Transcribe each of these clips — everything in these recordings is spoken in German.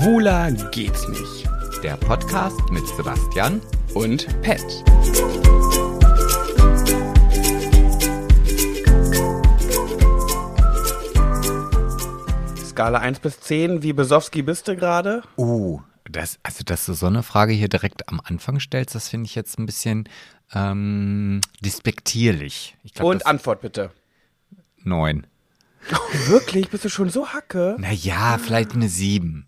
Schwuler geht's nicht. Der Podcast mit Sebastian Und Pet. Skala 1 bis 10, wie besowski bist du gerade? Uh, das, also dass du so eine Frage hier direkt am Anfang stellst, das finde ich jetzt ein bisschen ähm, despektierlich. Ich glaub, Und Antwort bitte. neun. Wirklich? Bist du schon so hacke? Naja, vielleicht eine sieben.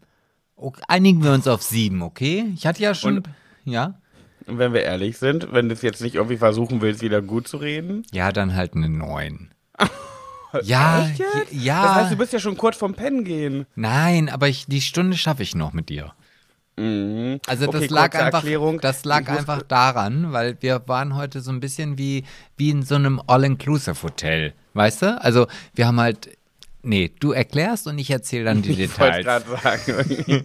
Okay, einigen wir uns auf sieben, okay? Ich hatte ja schon. Und- ja? Und wenn wir ehrlich sind, wenn du es jetzt nicht irgendwie versuchen willst, wieder gut zu reden. Ja, dann halt eine neun. ja, Echt jetzt? ja. Das heißt, du bist ja schon kurz vom Pennen gehen. Nein, aber ich, die Stunde schaffe ich noch mit dir. Mhm. Also das Okay, lag einfach, Erklärung. das lag einfach daran, weil wir waren heute so ein bisschen wie, wie in so einem All-Inclusive-Hotel, weißt du? Also wir haben halt, nee, du erklärst und ich erzähle dann die Ich wollte Details. gerade sagen,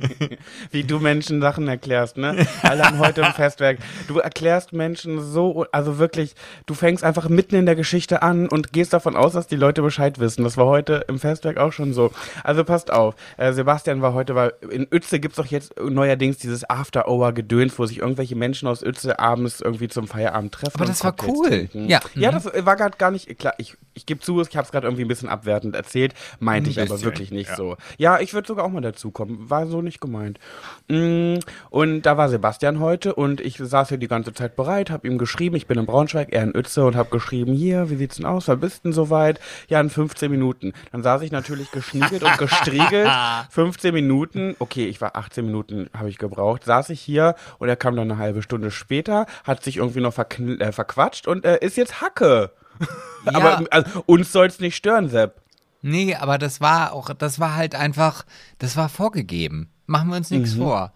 wie du Menschen Sachen erklärst, ne? Alle haben heute im Festwerk. Du erklärst Menschen so, also wirklich, du fängst einfach mitten in der Geschichte an und gehst davon aus, dass die Leute Bescheid wissen. Das war heute im Festwerk auch schon so. Also passt auf, äh, Sebastian war heute, weil in Uetze gibt's doch jetzt neuerdings dieses After-Hour-Gedöns, wo sich irgendwelche Menschen aus Uetze abends irgendwie zum Feierabend treffen. Aber das war Cocktails cool. trinken. Ja. ja, Mhm. das war gerade gar nicht, klar, ich, ich gebe zu, ich habe es gerade irgendwie ein bisschen abwertend erzählt, meinte Ein ich aber wirklich nicht ja. so. Ja, ich würde sogar auch mal dazukommen. War so nicht gemeint. Mm, Und da war Sebastian heute und ich saß hier die ganze Zeit bereit, habe ihm geschrieben, ich bin in Braunschweig, er in Uetze und habe geschrieben, hier, wie sieht's denn aus? Wann bist denn soweit? Ja, in 15 Minuten. Dann saß ich natürlich geschniegelt und gestriegelt. 15 Minuten, okay, ich war 18 Minuten, habe ich gebraucht, saß ich hier und er kam dann eine halbe Stunde später, hat sich irgendwie noch äh, verquatscht und äh, ist jetzt Hacke. Aber also, uns soll's nicht stören, Sepp. Nee, aber das war auch, das war halt einfach, das war vorgegeben. Machen wir uns nichts Mhm. vor.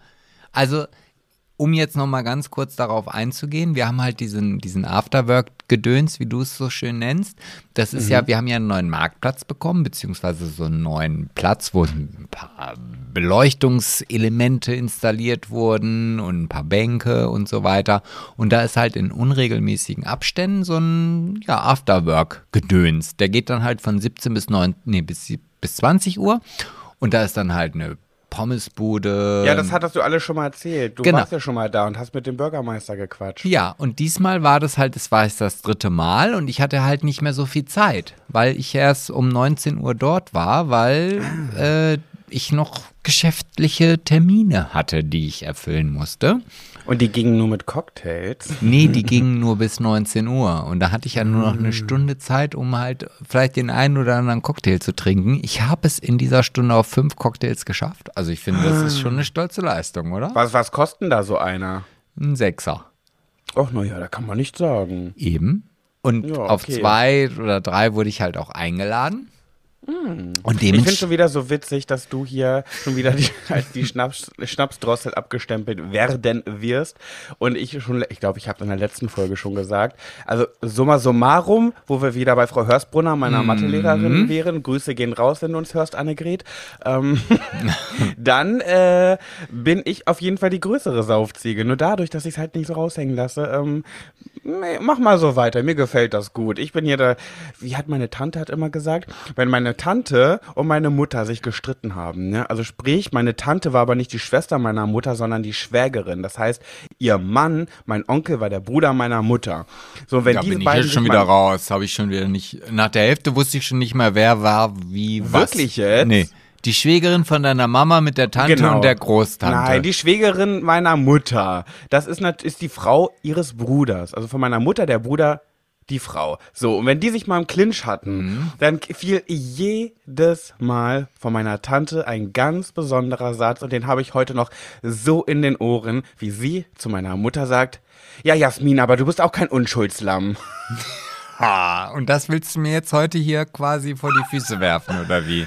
Also, um jetzt noch mal ganz kurz darauf einzugehen, wir haben halt diesen, diesen Afterwork-Gedöns, wie du es so schön nennst. Das ist Mhm. ja, wir haben ja einen neuen Marktplatz bekommen, beziehungsweise so einen neuen Platz, wo ein paar Beleuchtungselemente installiert wurden und ein paar Bänke und so weiter. Und da ist halt in unregelmäßigen Abständen so ein ja, Afterwork-Gedöns. Der geht dann halt von 17 bis 9, nee, bis, bis 20 Uhr. Und da ist dann halt eine Pommesbude. Ja, das hattest du alles schon mal erzählt. Du Genau. warst ja schon mal da und hast mit dem Bürgermeister gequatscht. Ja, und diesmal war das halt, es war jetzt das dritte Mal und ich hatte halt nicht mehr so viel Zeit, weil ich erst um 19 Uhr dort war, weil äh, ich noch geschäftliche Termine hatte, die ich erfüllen musste. Und die gingen nur mit Cocktails. Nee, die gingen nur bis 19 Uhr und da hatte ich ja nur noch eine Stunde Zeit, um halt vielleicht den einen oder anderen Cocktail zu trinken. Ich habe es in dieser Stunde auf fünf Cocktails geschafft. Also ich finde, das ist schon eine stolze Leistung, oder? Was, was kostet denn da so einer? Ein Sechser. Ach, naja, da kann man nicht sagen. Eben. Und Ja, auf okay. zwei oder drei wurde ich halt auch eingeladen. Und Ich finde schon wieder so witzig, dass du hier schon wieder die, als die Schnaps, Schnapsdrossel abgestempelt werden wirst. Und ich schon, ich glaube, ich habe in der letzten Folge schon gesagt. Also summa summarum, wo wir wieder bei Frau Hörstbrunner, meiner Mathelehrerin, wären. Grüße gehen raus, wenn du uns hörst, Annegret. Ähm, dann äh, bin ich auf jeden Fall die größere Saufziege. Nur dadurch, dass ich es halt nicht so raushängen lasse. Ähm, mach mal so weiter. Mir gefällt das gut. Ich bin hier da, wie hat meine Tante hat immer gesagt, wenn meine Tante und meine Mutter sich gestritten haben, ne? Also sprich, meine Tante war aber nicht die Schwester meiner Mutter, sondern die Schwägerin. Das heißt, ihr Mann, mein Onkel war der Bruder meiner Mutter. So, wenn Da diese bin ich beiden jetzt schon sich wieder raus. Habe ich schon wieder nicht. Nach der Hälfte wusste ich schon nicht mehr, wer war, wie, was. Wirklich jetzt? Nee. Die Schwägerin von deiner Mama mit der Tante Genau. und der Großtante. Nein, die Schwägerin meiner Mutter. Das ist, ist die Frau ihres Bruders. Also von meiner Mutter, der Bruder, die Frau. So, und wenn die sich mal im Clinch hatten, Mhm. dann fiel jedes Mal von meiner Tante ein ganz besonderer Satz und den habe ich heute noch so in den Ohren, wie sie zu meiner Mutter sagt, ja, Jasmin, aber du bist auch kein Unschuldslamm. Ah, und das willst du mir jetzt heute hier quasi vor die Füße werfen, oder wie?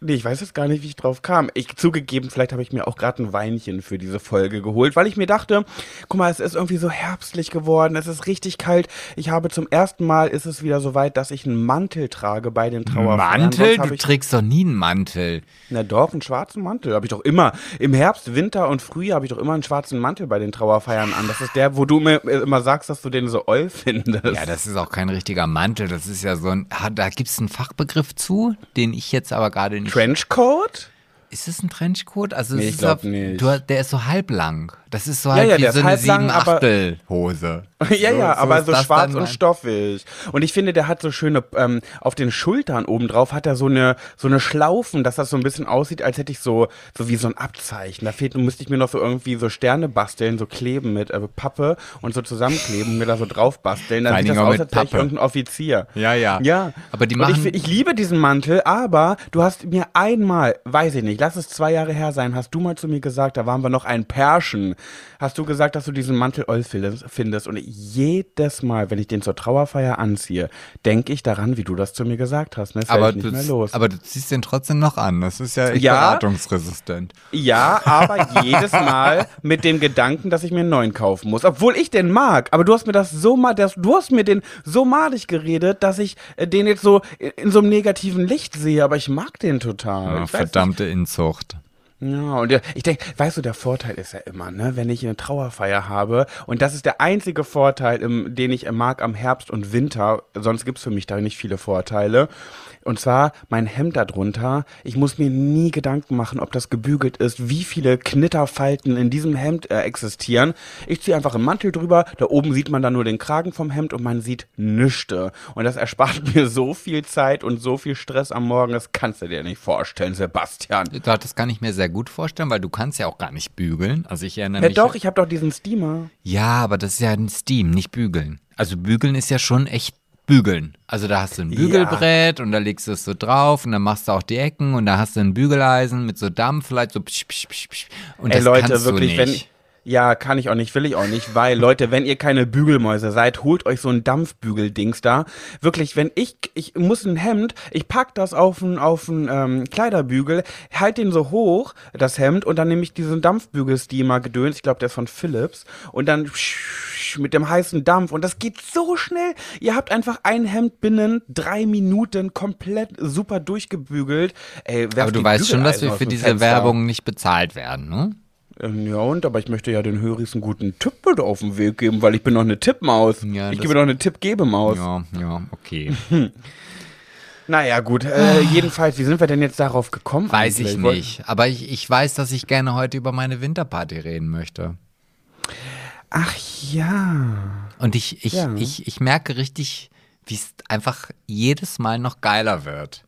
Nee, ich weiß jetzt gar nicht, wie ich drauf kam. Ich zugegeben, vielleicht habe ich mir auch gerade ein Weinchen für diese Folge geholt, weil ich mir dachte, guck mal, es ist irgendwie so herbstlich geworden, es ist richtig kalt. Ich habe zum ersten Mal ist es wieder so weit, dass ich einen Mantel trage bei den Trauerfeiern. Mantel? Du ich, trägst doch nie einen Mantel. na doch, einen schwarzen Mantel habe ich doch immer. Im Herbst, Winter und Frühjahr habe ich doch immer einen schwarzen Mantel bei den Trauerfeiern an. Das ist der, wo du mir immer sagst, dass du den so oll findest. Ja, das ist auch kein richtiger Mantel. Das ist ja so ein. Ah, da gibt es einen Fachbegriff zu, den ich jetzt aber gerade nicht. Trenchcoat? Ist es ein Trenchcoat? Also Nee, es ich ist glaub auf- nicht. Du, der ist so halblang. Das ist so Ja, halt ja, wie der so eine halblang, sieben aber- Achtel Hose. Ja, ja, aber ist so schwarz und stoffig. Und ich finde, der hat so schöne, ähm, auf den Schultern obendrauf hat er so eine, so eine Schlaufen, dass das so ein bisschen aussieht, als hätte ich so, so wie so ein Abzeichen. Da fehlt, müsste ich mir noch so irgendwie so Sterne basteln, so kleben mit äh, Pappe und so zusammenkleben und mir da so drauf basteln. Dann sieht das aus, als wäre ich irgendein Offizier. Ja, ja. Ja. Aber die ich, machen- fi- ich liebe diesen Mantel, aber du hast mir einmal, weiß ich nicht, lass es zwei Jahre her sein, hast du mal zu mir gesagt, da waren wir noch ein Pärchen, hast du gesagt, dass du diesen Mantel oll findest. Und jedes Mal, wenn ich den zur Trauerfeier anziehe, denke ich daran, wie du das zu mir gesagt hast. Ne? Aber ich du, nicht mehr los. aber du ziehst den trotzdem noch an. Das ist ja echt Ja. beratungsresistent. Ja, aber jedes Mal mit dem Gedanken, dass ich mir einen neuen kaufen muss. Obwohl ich den mag. Aber du hast mir das so mal, das, du hast mir den so malig geredet, dass ich äh, den jetzt so in, in so einem negativen Licht sehe. Aber ich mag den total. Ja, nicht. verdammte Inzucht. Ja, und der- ich denke, weißt du, der Vorteil ist ja immer, ne, wenn ich eine Trauerfeier habe, und das ist der einzige Vorteil, im, den ich mag am Herbst und Winter, sonst gibt's für mich da nicht viele Vorteile. Und zwar mein Hemd darunter. Ich muss mir nie Gedanken machen, ob das gebügelt ist, wie viele Knitterfalten in diesem Hemd äh, existieren. Ich ziehe einfach einen Mantel drüber, da oben sieht man dann nur den Kragen vom Hemd und man sieht nüchte. Und das erspart mir so viel Zeit und so viel Stress am Morgen, das kannst du dir nicht vorstellen, Sebastian. Das kann ich mir sehr gut vorstellen, weil du kannst ja auch gar nicht bügeln. Also ich erinnere Ja, mich. doch, ich habe doch diesen Steamer. Ja, aber das ist ja ein Steam, nicht bügeln. Also bügeln ist ja schon echt bügeln. Also da hast du ein Ja. Bügelbrett und da legst du es so drauf und dann machst du auch die Ecken und da hast du ein Bügeleisen mit so Dampf vielleicht so psch, psch, psch, psch. und Ey das Leute, kannst wirklich, du wenn nicht. Ja, kann ich auch nicht, will ich auch nicht, weil Leute, wenn ihr keine Bügelmäuse seid, holt euch so ein Dampfbügeldings da. Wirklich, wenn ich ich muss ein Hemd, ich pack das auf ein auf ein ähm, Kleiderbügel, halt den so hoch, das Hemd und dann nehme ich diesen Dampfbügelsteamer gedöns, ich glaube, der ist von Philips und dann mit dem heißen Dampf und das geht so schnell. Ihr habt einfach ein Hemd binnen drei Minuten komplett super durchgebügelt. Ey, Aber du weißt schon, dass wir für diese Fenster. Werbung nicht bezahlt werden, ne? Ähm, Ja, und aber ich möchte ja den Höris einen guten Tipp mit auf den Weg geben, weil ich bin doch eine Tippmaus. Ja, ich gebe doch eine Tippgebemaus. Ja, ja, okay. Naja, gut. Äh, jedenfalls, wie sind wir denn jetzt darauf gekommen? Weiß eigentlich? ich nicht. Aber ich, ich weiß, dass ich gerne heute über meine Winterparty reden möchte. Ach ja. Und ich, ich, Ja. ich, ich merke richtig, wie es einfach jedes Mal noch geiler wird.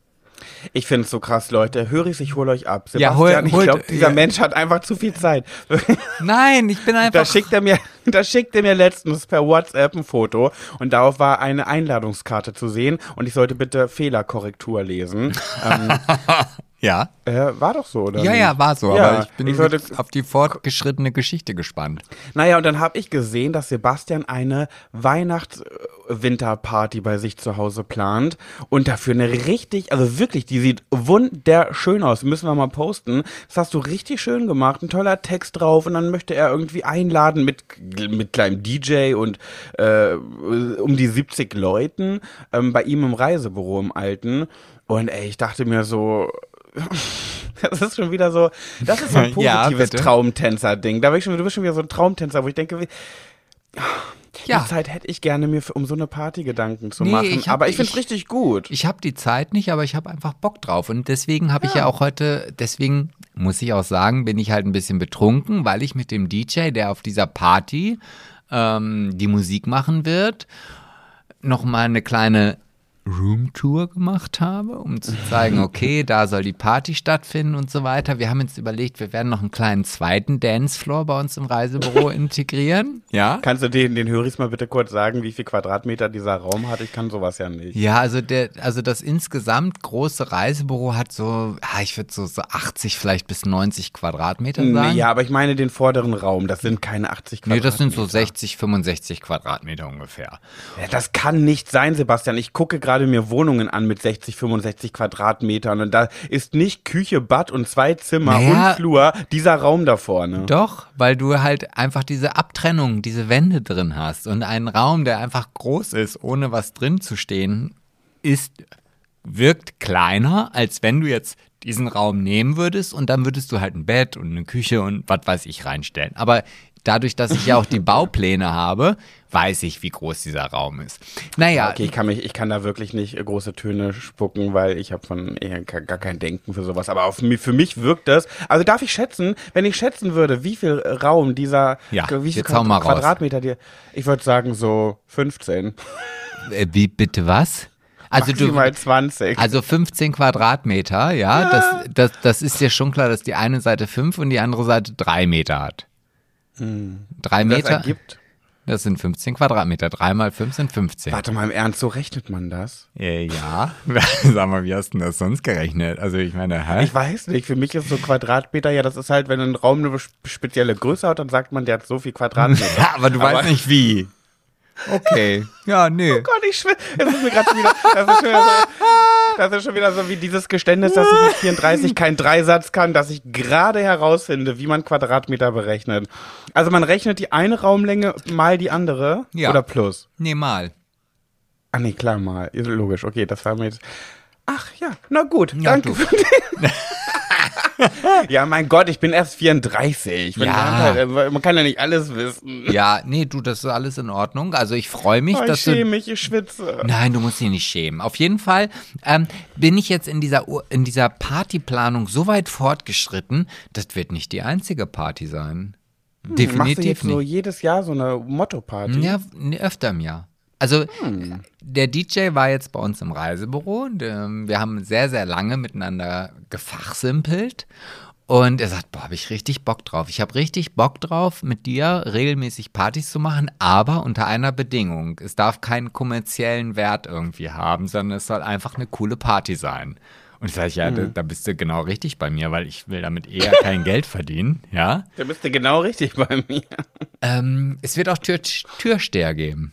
Ich finde es so krass, Leute. Höris, ich hole euch ab. Ja, Sebastian, hol- ich glaube, dieser ja. Mensch hat einfach zu viel Zeit. Nein, ich bin Da einfach. schickt er mir, da schickt er mir letztens per WhatsApp ein Foto und darauf war eine Einladungskarte zu sehen und ich sollte bitte Fehlerkorrektur lesen. ähm, ja. äh, war doch so, oder? Ja, nicht? ja, war so, Ja, aber ich bin ich jetzt auf die fortgeschrittene Geschichte gespannt. Naja, und dann habe ich gesehen, dass Sebastian eine Weihnachts-Winterparty bei sich zu Hause plant und dafür eine richtig, also wirklich, die sieht wunderschön aus. Müssen wir mal posten. Das hast du richtig schön gemacht, ein toller Text drauf und dann möchte er irgendwie einladen mit, mit kleinem DJ und äh, um die 70 Leuten ähm, bei ihm im Reisebüro im Alten. Und ey, ich dachte mir so, das ist schon wieder so, das ist so ein Ja, positives bitte. Traumtänzer-Ding. Da bin ich schon, du bist schon wieder so ein Traumtänzer, wo ich denke, wie, Ja. die Zeit hätte ich gerne mir für, um so eine Party Gedanken zu Nee, machen. ich hab- aber ich finde es ich- richtig gut. Ich habe die Zeit nicht, aber ich habe einfach Bock drauf. Und deswegen habe ich ja auch heute, deswegen muss ich auch sagen, bin ich halt ein bisschen betrunken, weil ich mit dem DJ, der auf dieser Party ähm, die Musik machen wird, nochmal eine kleine Roomtour gemacht habe, um zu zeigen, okay, da soll die Party stattfinden und so weiter. Wir haben jetzt überlegt, wir werden noch einen kleinen zweiten Dancefloor bei uns im Reisebüro integrieren. Ja. Kannst du den, den Höris mal bitte kurz sagen, wie viel Quadratmeter dieser Raum hat? Ich kann sowas ja nicht. Ja, also der, also das insgesamt große Reisebüro hat so, ja, ich würde so, so 80 vielleicht bis 90 Quadratmeter sagen. Nee, ja, aber ich meine den vorderen Raum. Das sind keine 80 Nee, Quadratmeter. das sind so 60, 65 Quadratmeter ungefähr. Ja, das kann nicht sein, Sebastian. Ich gucke gerade mir Wohnungen an mit 60, 65 Quadratmetern und da ist nicht Küche, Bad und zwei Zimmer Naja. und Flur dieser Raum da vorne. Doch, weil du halt einfach diese Abtrennung, diese Wände drin hast und einen Raum, der einfach groß ist, ohne was drin zu stehen, ist, wirkt kleiner, als wenn du jetzt diesen Raum nehmen würdest und dann würdest du halt ein Bett und eine Küche und was weiß ich reinstellen. Aber dadurch, dass ich ja auch die Baupläne habe, weiß ich, wie groß dieser Raum ist. Naja, Okay, ich kann, mich, ich kann da wirklich nicht große Töne spucken, weil ich habe von eher gar kein Denken für sowas. Aber auf, für mich wirkt das. Also darf ich schätzen, wenn ich schätzen würde, wie viel Raum dieser, Ja, wie viel raus. Quadratmeter, die, ich würde sagen so 15, äh, wie bitte was? Also du, maximal 20. Also 15 Quadratmeter, ja, Das, das, das ist dir schon klar, dass die eine Seite 5 und die andere Seite 3 Meter hat. Drei Hm. das Meter, ergibt. das sind 15 Quadratmeter. 3 mal 5 sind 15. Warte mal im Ernst, so rechnet man das? Äh, ja, sag mal, wie hast du denn das sonst gerechnet? Also ich meine, hä? Ich weiß nicht, für mich ist so Quadratmeter, ja, das ist halt, wenn ein Raum eine spezielle Größe hat, dann sagt man, der hat so viel Quadratmeter. Ja, aber du weißt nicht wie. Okay. Ja, nee. Oh Gott, ich schwöre, das ist mir gerade wieder, das ist schon wieder so, das ist schon wieder so wie dieses Geständnis, dass ich mit 34 keinen Dreisatz kann, dass ich gerade herausfinde, wie man Quadratmeter berechnet. Also man rechnet die eine Raumlänge mal die andere Ja. oder plus. Nee, mal. Ah nee, klar mal, logisch. Okay, das war mir jetzt. Ach ja, na gut, Ja, danke du. für den. ja, mein Gott, ich bin erst 34. Wenn Ja. man, halt, äh, man kann ja nicht alles wissen. Ja, nee, du, das ist alles in Ordnung. Also ich freue mich, Oh, ich dass du schäme mich, ich schwitze. Nein, du musst dich nicht schämen. Auf jeden Fall ähm, bin ich jetzt in dieser, in dieser Partyplanung so weit fortgeschritten, das wird nicht die einzige Party sein. Hm, Machst du Definitiv jetzt so nicht. jedes Jahr so eine Motto-Party? Ja, öfter im Jahr. Also Hm. der DJ war jetzt bei uns im Reisebüro. Und, ähm, wir haben sehr, sehr lange miteinander gefachsimpelt. Und er sagt, boah, habe ich richtig Bock drauf. Ich habe richtig Bock drauf, mit dir regelmäßig Partys zu machen, aber unter einer Bedingung. Es darf keinen kommerziellen Wert irgendwie haben, sondern es soll einfach eine coole Party sein. Und ich sage, ja, da, da bist du genau richtig bei mir, weil ich will damit eher kein Geld verdienen, ja. Da bist du genau richtig bei mir. Ähm, es wird auch Tür Türsteher geben.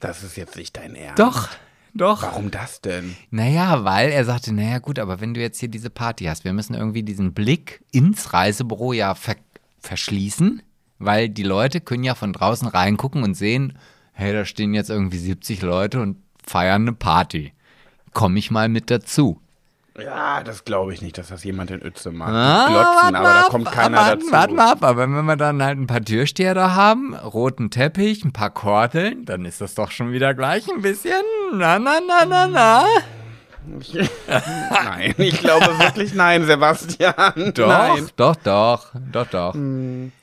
Das ist jetzt nicht dein Ernst. Doch, doch. Warum das denn? Naja, weil er sagte, naja gut, aber wenn du jetzt hier diese Party hast, wir müssen irgendwie diesen Blick ins Reisebüro ja ver verschließen, weil die Leute können ja von draußen reingucken und sehen, hey, da stehen jetzt irgendwie 70 Leute und feiern eine Party. Komm ich mal mit dazu. Ja, das glaube ich nicht, dass das jemand in Uetze macht. Ah, Die glotzen, aber mal da ab, kommt keiner wart, dazu. Warte mal ab, aber wenn wir dann halt ein paar Türsteher da haben, roten Teppich, ein paar Kordeln, dann ist das doch schon wieder gleich ein bisschen na na na na na. nein, ich glaube wirklich nein, Sebastian. Doch, Nein. doch, doch, doch, doch.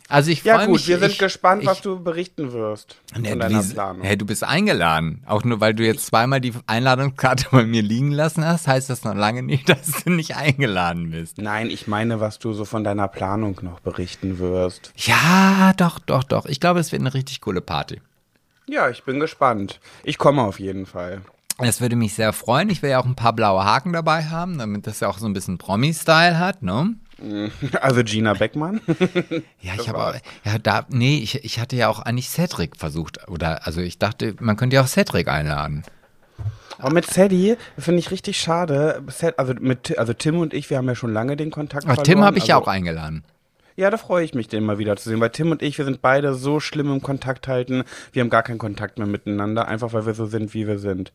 Also ich Ja freue gut, mich. wir sind ich, gespannt, ich, was du berichten wirst Nee, von deiner Planung. Hey, du bist eingeladen. Auch nur weil du jetzt zweimal die Einladungskarte bei mir liegen lassen hast, heißt das noch lange nicht, dass du nicht eingeladen bist. Nein, ich meine, was du so von deiner Planung noch berichten wirst. Ja, doch, doch, doch. Ich glaube, es wird eine richtig coole Party. Ja, ich bin gespannt. Ich komme auf jeden Fall. Das würde mich sehr freuen. Ich will ja auch ein paar blaue Haken dabei haben, damit das ja auch so ein bisschen Promi-Style hat, ne? Also Gina Beckmann. Ja, ich habe ja, da, nee, ich, ich hatte ja auch eigentlich Cedric versucht, oder, also ich dachte, man könnte ja auch Cedric einladen. Aber mit Sadie finde ich richtig schade. Also, mit, also Tim und ich, wir haben ja schon lange den Kontakt Ach, verloren. Tim habe ich ja also, auch eingeladen. Ja, da freue ich mich, den mal wieder zu sehen. Weil Tim und ich, wir sind beide so schlimm im Kontakt halten. Wir haben gar keinen Kontakt mehr miteinander, einfach weil wir so sind, wie wir sind.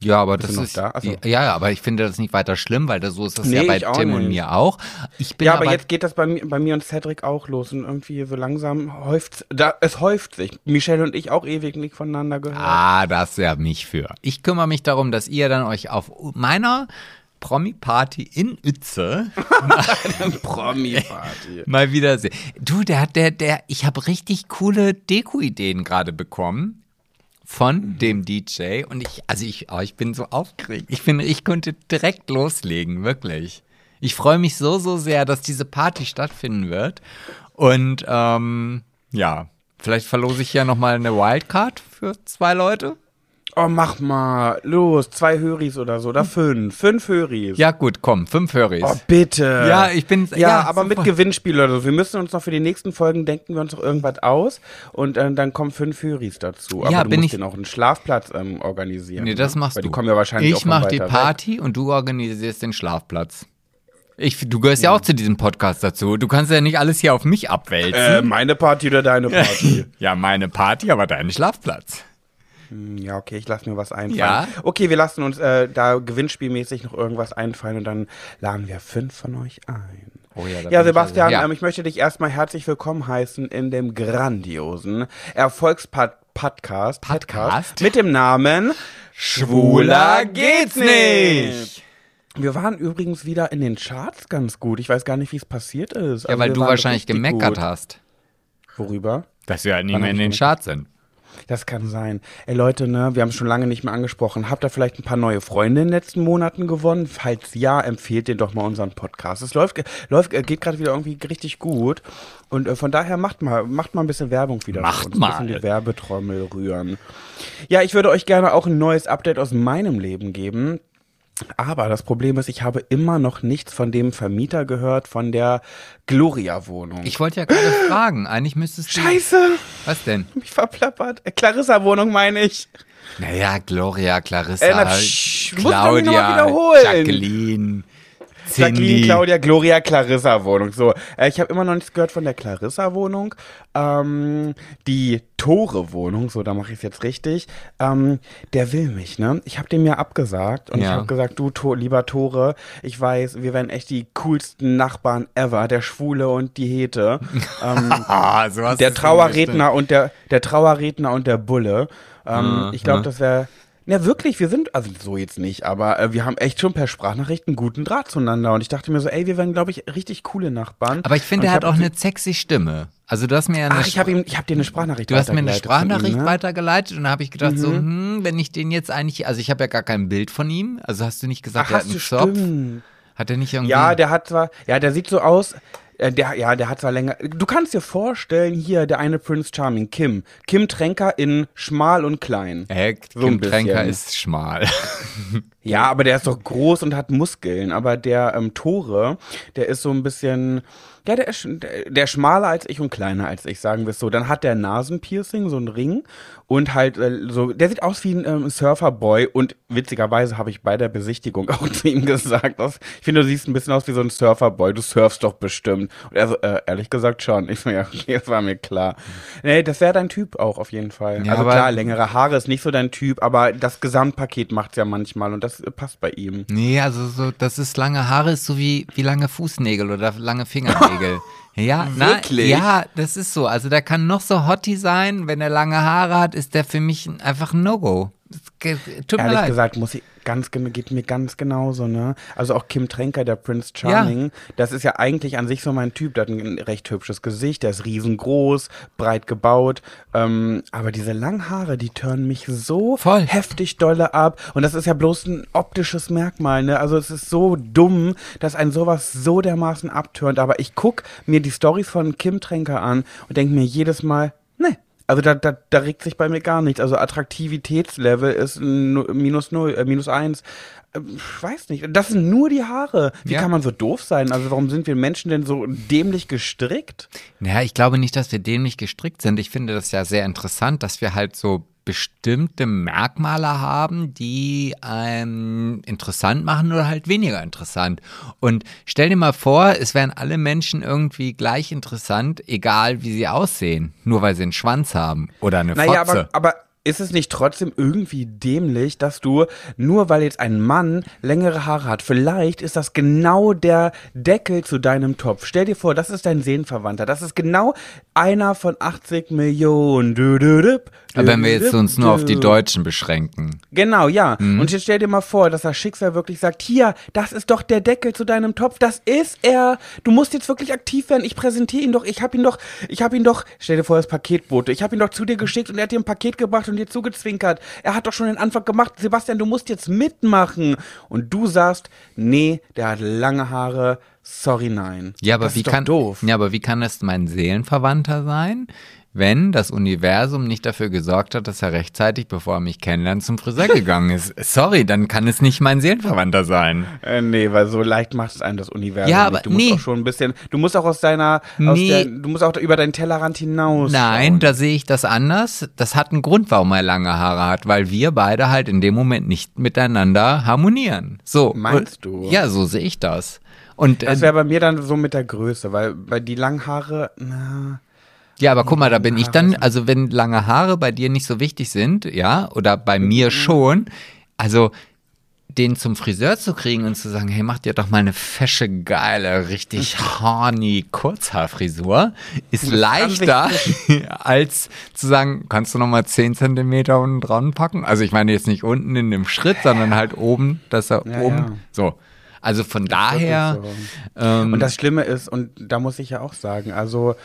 Ja, aber Bist das ist da? Ach so. ja, ja, aber ich finde das nicht weiter schlimm, weil das, so ist das Nee, ja bei Tim und mir auch. Ich bin ja, aber, aber jetzt geht das bei, mir- bei mir und Cedric auch los und irgendwie so langsam häuft da es häuft sich. Michelle und ich auch ewig nicht voneinander gehört. ah, das ist ja mich für. Ich kümmere mich darum, dass ihr dann euch auf meiner Promi-Party in Uetze Promi-Party. mal wieder seht. Du, der hat der der ich habe richtig coole Deko-Ideen gerade bekommen von dem DJ und ich also ich oh, ich bin so aufgeregt. Ich finde, ich könnte direkt loslegen, wirklich. Ich freue mich so so sehr, dass diese Party stattfinden wird und ähm, ja, vielleicht verlose ich ja noch mal eine Wildcard für zwei Leute. Oh, mach mal. Los, zwei Höris oder so. Oder fünf. Fünf Höris. Ja, gut, komm, fünf Höris. Oh, bitte. Ja, ich bin- Ja, ja, aber mit super. Gewinnspiel oder so. Wir müssen uns noch für die nächsten Folgen denken wir uns noch irgendwas aus und äh, dann kommen fünf Höris dazu. Aber Ja, du bin musst ich- den auch einen Schlafplatz ähm, organisieren. Nee, das ne? machst Weil du. Die kommen ja wahrscheinlich ich mach die Party und du organisierst den Schlafplatz. Ich, du gehörst ja auch zu diesem Podcast dazu. Du kannst ja nicht alles hier auf mich Weg. abwälzen. Äh, meine Party oder deine Party? ja, meine Party, aber dein Schlafplatz. Hm, ja, okay, ich lasse mir was einfallen. Ja. Okay, wir lassen uns äh, da gewinnspielmäßig noch irgendwas einfallen und dann laden wir fünf von euch ein. Oh ja, Ja, ich Sebastian, also- ja. ähm, ich möchte dich erstmal herzlich willkommen heißen in dem grandiosen Erfolgspodcast Podcast? mit dem Namen Schwuler geht's nicht. Wir waren übrigens wieder in den Charts ganz gut. Ich weiß gar nicht, wie es passiert ist. Ja, Also weil du wahrscheinlich gemeckert gut. hast. Worüber? Dass wir halt nicht Wann mehr in ich den? Charts sind. Das kann sein. Ey Leute, ne, wir haben es schon lange nicht mehr angesprochen. Habt ihr vielleicht ein paar neue Freunde in den letzten Monaten gewonnen? Falls ja, empfehlt ihr doch mal unseren Podcast. Es läuft, läuft äh, geht gerade wieder irgendwie richtig gut. Und äh, von daher macht mal, macht mal ein bisschen Werbung wieder. Macht uns. Ein mal. bisschen die Werbetrommel rühren. Ja, ich würde euch gerne auch ein neues Update aus meinem Leben geben. Aber das Problem ist, ich habe immer noch nichts von dem Vermieter gehört, von der Gloria-Wohnung. Ich wollte ja gerade fragen, eigentlich müsstest du. Scheiße, Was denn? mich verplappert. Äh, Clarissa-Wohnung meine ich. Naja, Gloria, Clarissa, Äh, na, psch, Claudia, wiederholen. Jacqueline, Jacqueline. Claudia, Gloria, Clarissa-Wohnung. So, äh, ich habe immer noch nichts gehört von der Clarissa-Wohnung. Ähm, die Tore-Wohnung, so, da mache ich es jetzt richtig. Ähm, der will mich, ne? Ich habe dem ja abgesagt und ich Ja. habe gesagt, du, to lieber Tore, ich weiß, wir werden echt die coolsten Nachbarn ever, der Schwule und die Hete. ähm, Ah, so der Trauerredner und der, der Trauerredner und der Bulle. Ähm, ich glaube, das wäre. Ja, wirklich, wir sind, also so jetzt nicht, aber äh, wir haben echt schon per Sprachnachricht einen guten Draht zueinander. Und ich dachte mir so, ey, wir werden, glaube ich, richtig coole Nachbarn. Aber ich finde, er hat hab- auch eine sexy Stimme. Also du hast mir ja eine Ach, ich habe habe dir eine Sprachnachricht Du hast mir eine Sprachnachricht ihm, ne? weitergeleitet und da habe ich gedacht, so, hm, wenn ich den jetzt eigentlich, also ich habe ja gar kein Bild von ihm, also hast du nicht gesagt, Ach, er hat einen Zopf? stimmt. Hat er nicht irgendwie? Ja, der hat zwar, ja, der sieht so aus, äh, der, ja, der hat zwar länger, du kannst dir vorstellen, hier, der eine Prince Charming, Kim. Kim Tränker in schmal und klein. äh, so Kim Tränker ist schmal. Ja, aber der ist doch groß und hat Muskeln. Aber der ähm, Tore, der ist so ein bisschen, ja, der ist der, der ist schmaler als ich und kleiner als ich, sagen wir es so. Dann hat der Nasenpiercing, so ein Ring und halt äh, so, der sieht aus wie ein ähm, Surferboy und witzigerweise habe ich bei der Besichtigung auch zu ihm gesagt, dass, ich finde, du siehst ein bisschen aus wie so ein Surferboy, du surfst doch bestimmt. Und er so, äh, ehrlich gesagt schon. Ich so, ja, okay, das war mir klar. Nee, das wäre dein Typ auch auf jeden Fall. Ja, also klar, längere Haare ist nicht so dein Typ, aber das Gesamtpaket macht's ja manchmal und das äh, passt bei ihm. nee, also so, das ist lange Haare, ist so wie, wie lange Fußnägel oder lange Fingernägel. Ja, na, Wirklich? ja, das ist so. Also der kann noch so hotty sein, wenn er lange Haare hat, ist der für mich einfach ein No-Go. Tut mir Ehrlich leid. gesagt, muss ich ganz geht mir ganz genauso, ne? Also auch Kim Tränker, der Prince Charming, das ist ja eigentlich an sich so mein Typ. Der hat ein recht hübsches Gesicht, der ist riesengroß, breit gebaut. Ähm, aber diese langen Haare, die turnen mich so Voll. heftig dolle ab. Und das ist ja bloß ein optisches Merkmal, ne? Also es ist so dumm, dass ein sowas so dermaßen abturnt. Aber ich guck mir die Stories von Kim Tränker an und denke mir jedes Mal, ne. Also da, da, da regt sich bei mir gar nichts. Also Attraktivitätslevel ist nu- minus null, äh, minus eins. Ähm, Ich weiß nicht. Das sind nur die Haare. Wie Ja. kann man so doof sein? Also warum sind wir Menschen denn so dämlich gestrickt? Ja, ich glaube nicht, dass wir dämlich gestrickt sind. Ich finde das ja sehr interessant, dass wir halt so bestimmte Merkmale haben, die einen interessant machen oder halt weniger interessant. Und stell dir mal vor, es wären alle Menschen irgendwie gleich interessant, egal wie sie aussehen, nur weil sie einen Schwanz haben oder eine Naja, Fotze. aber, aber ist es nicht trotzdem irgendwie dämlich, dass du, nur weil jetzt ein Mann längere Haare hat, vielleicht ist das genau der Deckel zu deinem Topf. Stell dir vor, das ist dein Seelenverwandter. Das ist genau einer von 80 Millionen. Du, du, du, Aber wenn wir jetzt uns nur auf die. Deutschen beschränken. Genau, ja. Mhm. Und jetzt stell dir mal vor, dass das Schicksal wirklich sagt, hier, das ist doch der Deckel zu deinem Topf, das ist er. Du musst jetzt wirklich aktiv werden. Ich präsentiere ihn doch, ich habe ihn doch, ich habe ihn doch, stell dir vor, das Paketbote. Ich habe ihn doch zu dir geschickt und er hat dir ein Paket gebracht und dir zugezwinkert. Er hat doch schon den Anfang gemacht. Sebastian, du musst jetzt mitmachen. Und du sagst, nee, der hat lange Haare. Sorry, nein. Ja, aber das wie ist doch kann doof. Ja, aber wie kann das mein Seelenverwandter sein, wenn das Universum nicht dafür gesorgt hat, dass er rechtzeitig, bevor er mich kennenlernt, zum Friseur gegangen ist? Sorry, dann kann es nicht mein Seelenverwandter sein. Äh, nee, weil so leicht macht es einem das Universum Ja, nicht. aber Du musst nee. auch schon ein bisschen, du musst auch aus deiner, aus Nee. der, du musst auch über deinen Tellerrand hinaus. Nein, schauen. da sehe ich das anders. Das hat einen Grund, warum er lange Haare hat, weil wir beide halt in dem Moment nicht miteinander harmonieren. So. Meinst du? Ja, so sehe ich das. Und Das äh, wäre bei mir dann so mit der Größe, weil bei die langen Haare, na, Ja, aber guck mal, da bin ich dann, also wenn lange Haare bei dir nicht so wichtig sind, ja, oder bei Mhm. mir schon, also den zum Friseur zu kriegen und zu sagen, hey, mach dir doch mal eine fesche, geile, richtig horny Kurzhaarfrisur, ist Das leichter als zu sagen, kannst du noch mal 10 Zentimeter unten dran packen? Also ich meine jetzt nicht unten in dem Schritt, sondern halt oben, dass er Ja, oben, ja. so. Also von daher, Wirklich ähm, Und das Schlimme ist, und da muss ich ja auch sagen, also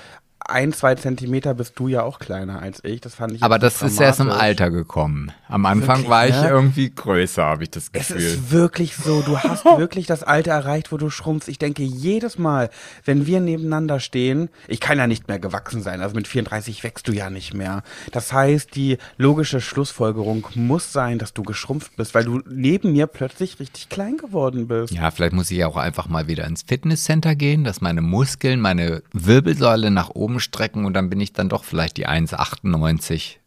ein, zwei Zentimeter bist du ja auch kleiner als ich. Das fand ich aber das ist erst im. Alter gekommen. Am Anfang Wirklich, war ich ne? irgendwie größer, habe ich das Es Gefühl. ist wirklich so, du hast wirklich das Alter erreicht, wo du schrumpfst. Ich denke jedes Mal, wenn wir nebeneinander stehen, ich kann ja nicht mehr gewachsen sein, also mit 34 wächst du ja nicht mehr. Das heißt, die logische Schlussfolgerung muss sein, dass du geschrumpft bist, weil du neben mir plötzlich richtig klein geworden bist. Ja, vielleicht muss ich auch einfach mal wieder ins Fitnesscenter gehen, dass meine Muskeln, meine Wirbelsäule nach oben strecken und dann bin ich dann doch vielleicht die 1,98,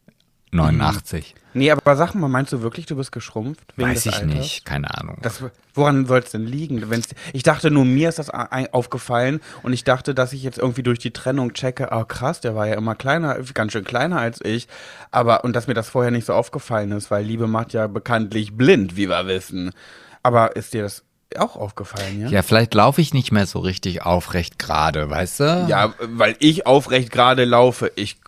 89. Nee, aber sag mal, meinst du wirklich, du bist geschrumpft? Weiß ich Alters? nicht, keine Ahnung. Das, woran soll es denn liegen? Wenn's, ich dachte nur, mir ist das aufgefallen und ich dachte, dass ich jetzt irgendwie durch die Trennung checke, ah krass, der war ja immer kleiner, ganz schön kleiner als ich. Aber, und dass mir das vorher nicht so aufgefallen ist, weil Liebe macht ja bekanntlich blind, wie wir wissen. Aber ist dir das auch aufgefallen, ja? ja, vielleicht laufe ich nicht mehr so richtig aufrecht gerade, weißt du? Ja, weil ich aufrecht gerade laufe, ich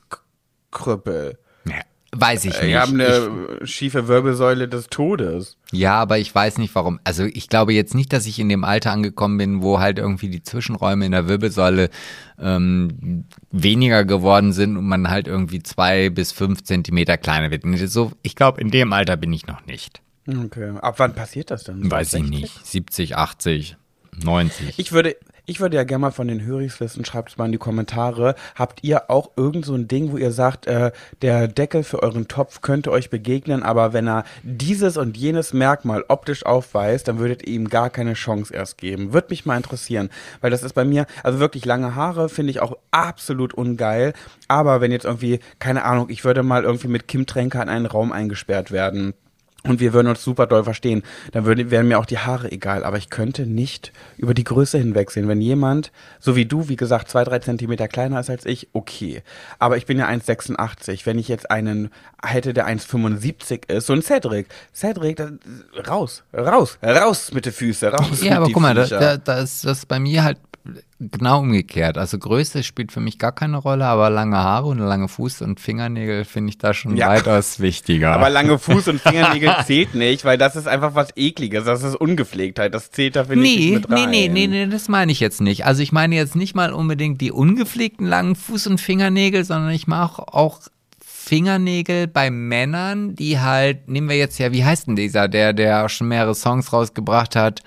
krüppel. Ja, Weiß ich nicht. Ich habe eine schiefe Wirbelsäule des Todes. Ja, aber ich weiß nicht warum. Also ich glaube jetzt nicht, dass ich in dem Alter angekommen bin, wo halt irgendwie die Zwischenräume in der Wirbelsäule ähm, weniger geworden sind und man halt irgendwie zwei bis fünf Zentimeter kleiner wird. So, ich glaube, in dem Alter bin ich noch nicht. Okay. Ab wann passiert das denn? Weiß ich 60? nicht. 70, 80, 90. Ich würde, ich würde ja gerne mal von den Höris wissen, schreibt es mal in die Kommentare. Habt ihr auch irgend so ein Ding, wo ihr sagt, äh, der Deckel für euren Topf könnte euch begegnen, aber wenn er dieses und jenes Merkmal optisch aufweist, dann würdet ihr ihm gar keine Chance erst geben. Würde mich mal interessieren, weil das ist bei mir, also wirklich lange Haare finde ich auch absolut ungeil, aber wenn jetzt irgendwie, keine Ahnung, ich würde mal irgendwie mit Kim Tränker in einen Raum eingesperrt werden, und wir würden uns super doll verstehen, dann würden, wären mir auch die Haare egal. Aber ich könnte nicht über die Größe hinwegsehen. Wenn jemand, so wie du, wie gesagt, zwei, drei Zentimeter kleiner ist als ich, okay. Aber ich bin ja 1,86. Wenn ich jetzt einen hätte, der 1,75 ist, so ein Cedric. Cedric, da, raus, raus, raus mit den Füßen, raus Ja, mit aber guck mal, da, da, da ist das bei mir halt genau umgekehrt. Also Größe spielt für mich gar keine Rolle, aber lange Haare und lange Fuß und Fingernägel finde ich da schon Ja. weitaus wichtiger. Aber lange Fuß und Fingernägel zählt nicht, weil das ist einfach was Ekliges. Das ist Ungepflegtheit. Das zählt da, finde ich, Nee, nicht mit nee, rein. nee, nee, nee, das meine ich jetzt nicht. Also ich meine jetzt nicht mal unbedingt die ungepflegten langen Fuß- und Fingernägel, sondern ich mache auch Fingernägel bei Männern, die halt, nehmen wir jetzt ja, wie heißt denn dieser, der, der schon mehrere Songs rausgebracht hat,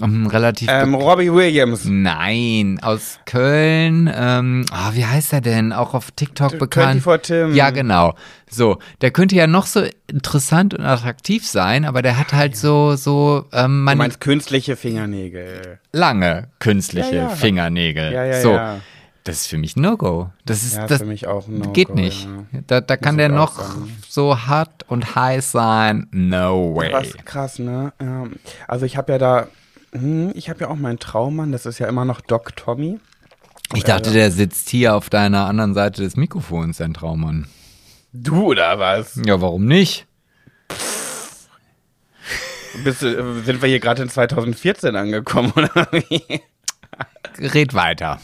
um, relativ Ähm, Robbie Williams. Nein, aus Köln. Ähm, ah, wie heißt er denn? Auch auf TikTok bekannt. 24 Tim. Ja, genau. So, der könnte ja noch so interessant und attraktiv sein, aber der hat halt so so ähm, Du man meinst künstliche Fingernägel. lange künstliche Ja, ja. Fingernägel. Ja, ja, so, ja. das ist für mich ein No-Go. Das ist Ja, das für mich auch ein No-Go, geht nicht. ja. Da, da kann der noch sagen. so hart und heiß sein. No way. Was krass, ne? Ja. Also ich habe ja da, ich habe ja auch meinen Traummann, das ist ja immer noch Doc Tommy. Ich dachte, der sitzt hier auf deiner anderen Seite des Mikrofons, dein Traummann. Du oder was? Ja, warum nicht? Bist du, äh, sind wir hier gerade in 2014 angekommen oder wie? Red weiter.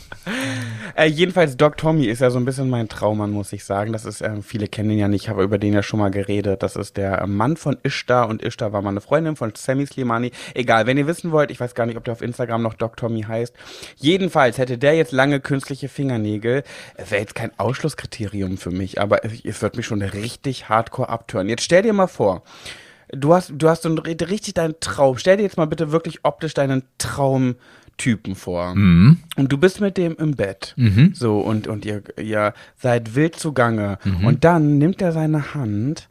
Äh, jedenfalls Doc Tommy ist ja so ein bisschen mein Traummann, muss ich sagen. Das ist, ähm, viele kennen ihn ja nicht, ich habe über den ja schon mal geredet. Das ist der äh, Mann von Ishtar und Ishtar war mal eine Freundin von Sammy Slimani. Egal, wenn ihr wissen wollt, ich weiß gar nicht, ob der auf Instagram noch Doc Tommy heißt. Jedenfalls hätte der jetzt lange künstliche Fingernägel, wäre jetzt kein Ausschlusskriterium für mich, aber es, wird mich schon richtig hardcore abtören. Jetzt stell dir mal vor, du hast, du hast so einen, richtig deinen Traum. Stell dir jetzt mal bitte wirklich optisch deinen Traumtypen vor. Mhm. Und du bist mit dem im Bett. So, und, und ihr, ihr seid wild zugange. Mhm. Und dann nimmt er seine Hand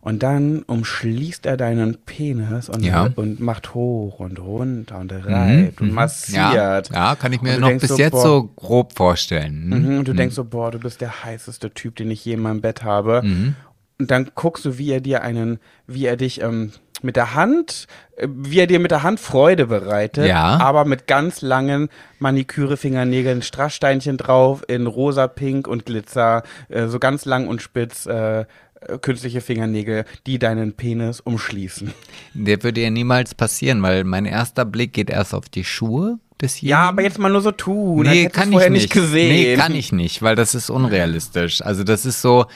und dann umschließt er deinen Penis und, Ja. und macht hoch und runter und reibt und Ja, massiert. ja, kann ich mir Und noch bis so, jetzt boah, so grob vorstellen. Mhm. Mhm, und du denkst so, boah, du bist der heißeste Typ, den ich je in meinem Bett habe. Mhm. Und dann guckst du, wie er dir einen, wie er dich ähm, mit der Hand, äh, wie er dir mit der Hand Freude bereitet, Ja. aber mit ganz langen Maniküre-Fingernägeln, Strasssteinchen drauf in rosa, pink und Glitzer, äh, so ganz lang und spitz, äh, äh, künstliche Fingernägel, die deinen Penis umschließen. Der würde ja niemals passieren, weil mein erster Blick geht erst auf die Schuhe desjenigen. Ja, aber jetzt mal nur so tun. Nee, kann ich nicht. nicht gesehen. Nee, kann ich nicht, weil das ist unrealistisch. Also das ist so,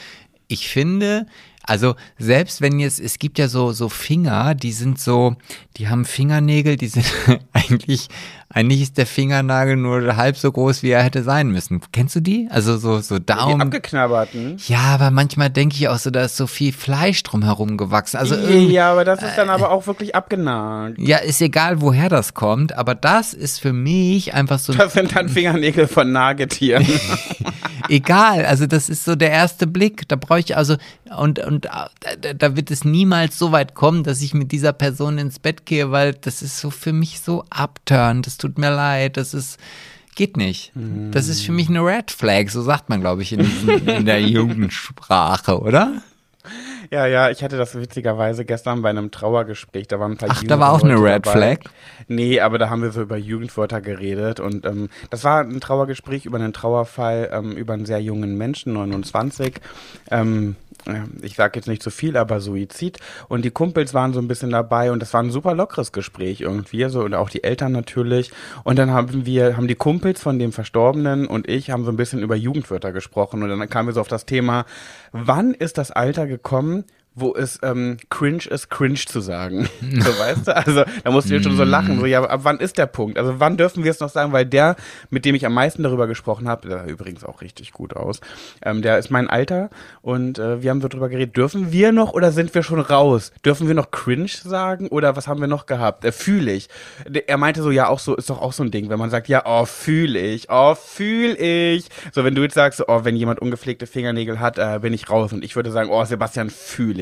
ich finde, also selbst wenn jetzt, es gibt ja so, so Finger, die sind so, die haben Fingernägel, die sind eigentlich, eigentlich ist der Fingernagel nur halb so groß, wie er hätte sein müssen. Kennst du die? Also so, so Die Daumen. abgeknabberten. Ja, aber manchmal denke ich auch so, da ist so viel Fleisch drumherum gewachsen. Also ja, aber das ist dann aber auch wirklich abgenagt. ja, ist egal, woher das kommt, aber das ist für mich einfach so Das sind dann Fingernägel von Nagetieren. egal. Also das ist so der erste Blick. Da brauche ich also und und äh, da, da wird es niemals so weit kommen, dass ich mit dieser Person ins Bett gehe, weil das ist so für mich so abturn. Das tut mir leid. Das ist geht nicht. Das ist für mich eine Red Flag. So sagt man, glaube ich, in, diesen, in der Jugendsprache, oder? Ja, ja, ich hatte das witzigerweise gestern bei einem Trauergespräch. Da waren ein paar Ach, da war auch eine Red dabei. Flag? Nee, aber da haben wir so über Jugendwörter geredet und ähm, das war ein Trauergespräch über einen Trauerfall ähm, über einen sehr jungen Menschen, 29. Ähm, ich sage jetzt nicht zu viel, aber Suizid. Und die Kumpels waren so ein bisschen dabei und das war ein super lockeres Gespräch irgendwie, so und auch die Eltern natürlich. Und dann haben wir, haben die Kumpels von dem Verstorbenen und ich haben so ein bisschen über Jugendwörter gesprochen und dann kamen wir so auf das Thema, wann ist das Alter gekommen, wo es ähm, cringe ist, cringe zu sagen. so, weißt du? Also, da musst du jetzt schon so lachen. So, ja, ab wann ist der Punkt? Also, wann dürfen wir es noch sagen? Weil der, mit dem ich am meisten darüber gesprochen habe, der sah übrigens auch richtig gut aus, ähm, der ist mein Alter und äh, wir haben so drüber geredet, dürfen wir noch oder sind wir schon raus? Dürfen wir noch cringe sagen oder was haben wir noch gehabt? Äh, fühle ich. Er meinte so, ja, auch so, ist doch auch so ein Ding, wenn man sagt, ja, oh, fühle ich, oh, fühle ich. So, wenn du jetzt sagst, oh, wenn jemand ungepflegte Fingernägel hat, äh, bin ich raus und ich würde sagen, oh, Sebastian, fühle ich.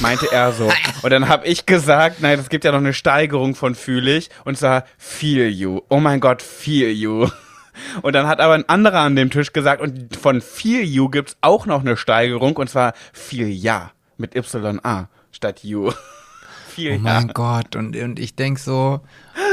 Meinte er so. Und dann habe ich gesagt, nein, es gibt ja noch eine Steigerung von fühle ich und zwar feel you. Oh mein Gott, feel you. Und dann hat aber ein anderer an dem Tisch gesagt, und von feel you gibt's auch noch eine Steigerung und zwar feel ja mit Y-A statt you. Feel Oh ja. mein Gott. Und, und ich denk so,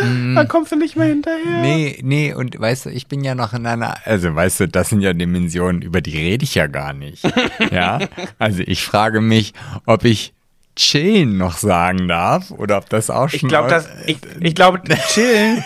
Dann kommst du nicht mehr hinterher. Nee, nee, und weißt du, ich bin ja noch in einer, also weißt du, das sind ja Dimensionen, über die rede ich ja gar nicht. ja, also ich frage mich, ob ich chillen noch sagen darf oder ob das auch schon. Ich glaube, das, ich, ich glaube, chillen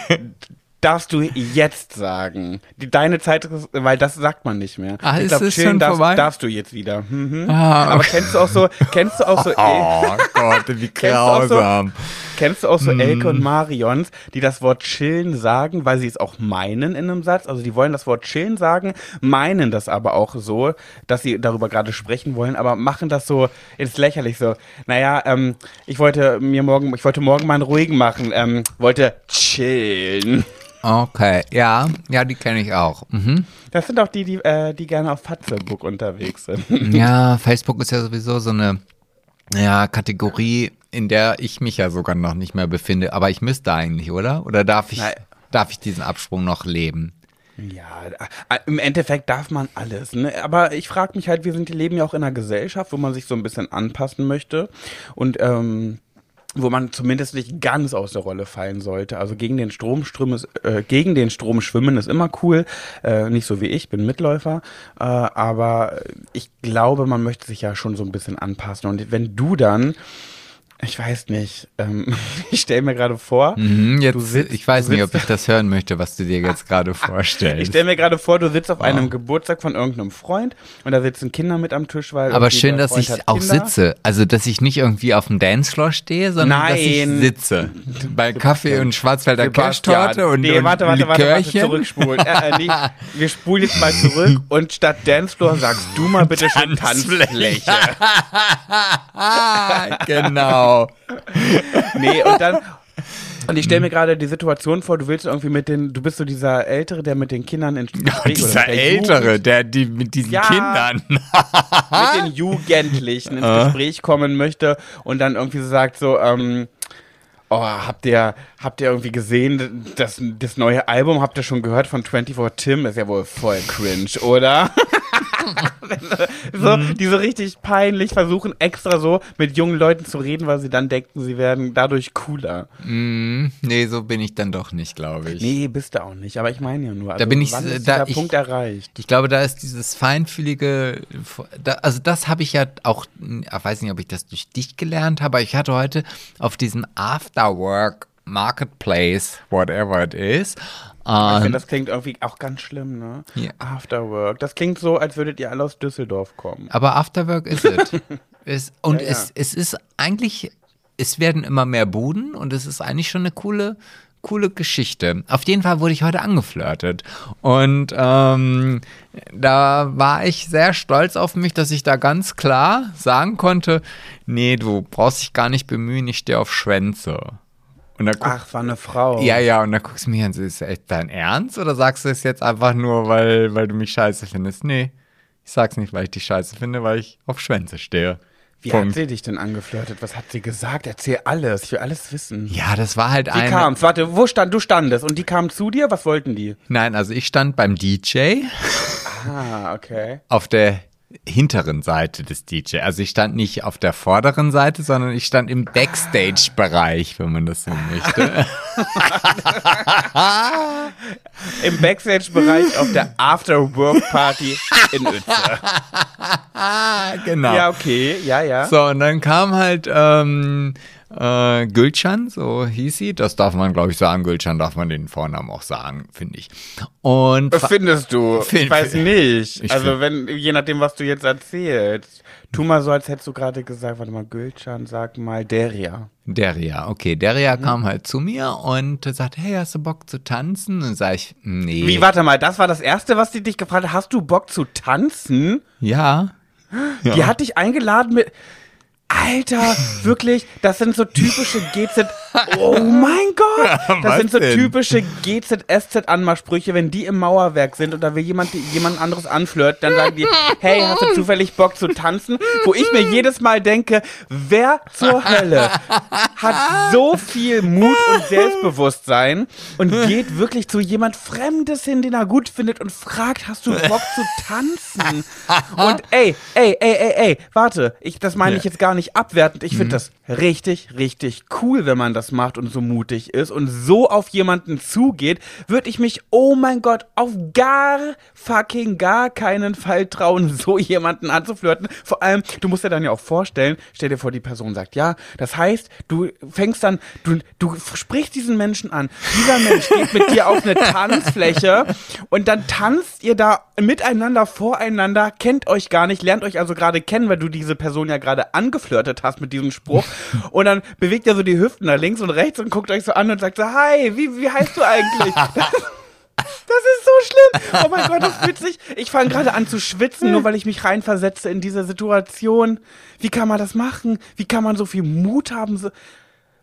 darfst du jetzt sagen. Deine Zeit, weil das sagt man nicht mehr. Ah, ich ist glaub, es chillen darfst, darfst du jetzt wieder. Mhm. Ah, Aber kennst du auch so, kennst du auch so, Oh Gott, wie grausam. Kennst du auch so Elke Mm. und Marions, die das Wort chillen sagen, weil sie es auch meinen in einem Satz? Also die wollen das Wort chillen sagen, meinen das aber auch so, dass sie darüber gerade sprechen wollen, aber machen das so ins Lächerlich so. Naja, ähm, ich wollte mir morgen, ich wollte morgen mal einen ruhigen machen, ähm, wollte chillen. Okay, ja, ja, die kenne ich auch. Mhm. Das sind auch die, die, äh, die gerne auf Fatzebook unterwegs sind. Ja, Facebook ist ja sowieso so eine ja, Kategorie, in der ich mich ja sogar noch nicht mehr befinde. Aber ich müsste eigentlich, oder? Oder darf ich, Nein. darf ich diesen Absprung noch leben? Ja, im Endeffekt darf man alles. Ne? Aber ich frage mich halt, wir sind, leben ja auch in einer Gesellschaft, wo man sich so ein bisschen anpassen möchte und ähm, wo man zumindest nicht ganz aus der Rolle fallen sollte. Also gegen den Strom schwimmen ist, äh, gegen den Strom schwimmen ist immer cool. Äh, nicht so wie ich, bin Mitläufer. Äh, aber ich glaube, man möchte sich ja schon so ein bisschen anpassen. Und wenn du dann ich weiß nicht. Ähm, ich stelle mir gerade vor, Mhm, jetzt, du sitzt, ich weiß nicht, ob ich das hören möchte, was du dir jetzt gerade Ich vorstellst. stelle mir gerade vor, du sitzt auf einem Geburtstag von irgendeinem Freund und da sitzen Kinder mit am Tisch, weil Aber schön, dass ich auch Kinder. sitze. Also, dass ich nicht irgendwie auf dem Dancefloor stehe, sondern dass ich Nein. sitze. Bei Kaffee und Schwarzwälder Kirschtorte und, nee, warte, warte, warte, warte, zurückspulen. äh, äh, nicht. Wir spulen jetzt mal zurück und statt Dancefloor sagst du mal bitte Tanzfläche. Tanzfläche. Ah, genau. Nee, und dann. Und ich stelle mir gerade die Situation vor, du willst irgendwie mit den, du bist so dieser Ältere, der mit den Kindern in Gespräch oder Dieser der Ältere, Jugend, der die mit diesen Ja. Kindern. mit den Jugendlichen ins Gespräch kommen möchte und dann irgendwie so sagt so, ähm, oh, habt ihr, habt ihr irgendwie gesehen, das, das neue Album, habt ihr schon gehört von 24 Tim? Ist ja wohl voll cringe, oder? so, die so richtig peinlich versuchen, extra so mit jungen Leuten zu reden, weil sie dann denken, sie werden dadurch cooler. Mm, nee, so bin ich dann doch nicht, glaube ich. Nee, bist du auch nicht. Aber ich meine ja nur. Also Da bin ich, da dieser ich- Punkt erreicht? Ich glaube, da ist dieses feinfühlige, da, also das habe ich ja auch, ich weiß nicht, ob ich das durch dich gelernt habe, aber ich hatte heute auf diesem Afterwork Marketplace, whatever it is, Ich finde, das klingt irgendwie auch ganz schlimm, ne? Ja. Afterwork. Das klingt so, als würdet ihr alle aus Düsseldorf kommen. aber Afterwork ist es. es und Ja, ja. Es, es ist eigentlich, es werden immer mehr Buden und es ist eigentlich schon eine coole, coole Geschichte. Auf jeden Fall wurde ich heute angeflirtet. Und ähm, da war ich sehr stolz auf mich, dass ich da ganz klar sagen konnte, nee, du brauchst dich gar nicht bemühen, ich stehe auf Schwänze. Und da guck, Ach, war eine Frau. ja, ja, und da guckst du mich an, so, ist das echt dein Ernst? Oder sagst du es jetzt einfach nur, weil, weil du mich scheiße findest? Nee, ich sag's nicht, weil ich dich scheiße finde, weil ich auf Schwänze stehe. Wie Punkt. hat sie dich denn angeflirtet? Was hat sie gesagt? Erzähl alles. Ich will alles wissen. Ja, das war halt ein. kam's? Warte, wo stand du standest und die kamen zu dir? Was wollten die? Nein, also ich stand beim DJ Ah, okay. auf der hinteren Seite des DJ. Also ich stand nicht auf der vorderen Seite, sondern ich stand im Backstage-Bereich, wenn man das so möchte. Im Backstage-Bereich auf der After-Work-Party in Uetze. ah, genau. Ja, okay. Ja, ja. So, und dann kam halt ähm, äh, Gülcan, so hieß sie. Das darf man, glaube ich, sagen. Gülcan darf man den Vornamen auch sagen, finde ich. Und Was findest du? Find- ich weiß nicht. Ich also, wenn, je nachdem, was du jetzt erzählst. Tu mal so, als hättest du gerade gesagt, warte mal, Gülcan, sag mal Deria. Deria, okay, Deria Mhm. kam halt zu mir und sagte, hey, hast du Bock zu tanzen? Und sag ich, nee. Wie, warte mal, das war das Erste, was die dich gefragt hat. Hast du Bock zu tanzen? Ja. Die hat dich eingeladen mit. Alter, wirklich, das sind so typische GZ. Oh mein Gott! Das sind so denn? typische GZSZ-Anmachsprüche, wenn die im Mauerwerk sind und da will jemand jemand anderes anflirt, dann sagen die, hey, hast du zufällig Bock zu tanzen? Wo ich mir jedes Mal denke, wer zur Hölle hat so viel Mut und Selbstbewusstsein und geht wirklich zu jemand Fremdes hin, den er gut findet und fragt, hast du Bock zu tanzen? Und ey, ey, ey, ey, ey, warte, ich, das meine ich jetzt gar nicht abwertend. Ich finde das richtig, richtig cool, wenn man das macht und so mutig ist und so auf jemanden zugeht, würde ich mich, oh mein Gott, auf gar fucking gar keinen Fall trauen, so jemanden anzuflirten. Vor allem, du musst dir dann ja auch vorstellen, stell dir vor, die Person sagt ja. Das heißt, du fängst dann, du, du sprichst diesen Menschen an. Dieser Mensch geht mit dir auf eine Tanzfläche und dann tanzt ihr da miteinander, voreinander, kennt euch gar nicht, lernt euch also gerade kennen, weil du diese Person ja gerade angeflirtet hast mit diesem Spruch. Und dann bewegt ihr so die Hüften nach links und rechts und guckt euch so an und sagt so, hi, wie, wie heißt du eigentlich? Das ist so schlimm. Oh mein Gott, das fühlt sich. Ich fange gerade an zu schwitzen, nur weil ich mich reinversetze in diese Situation. Wie kann man das machen? Wie kann man so viel Mut haben? So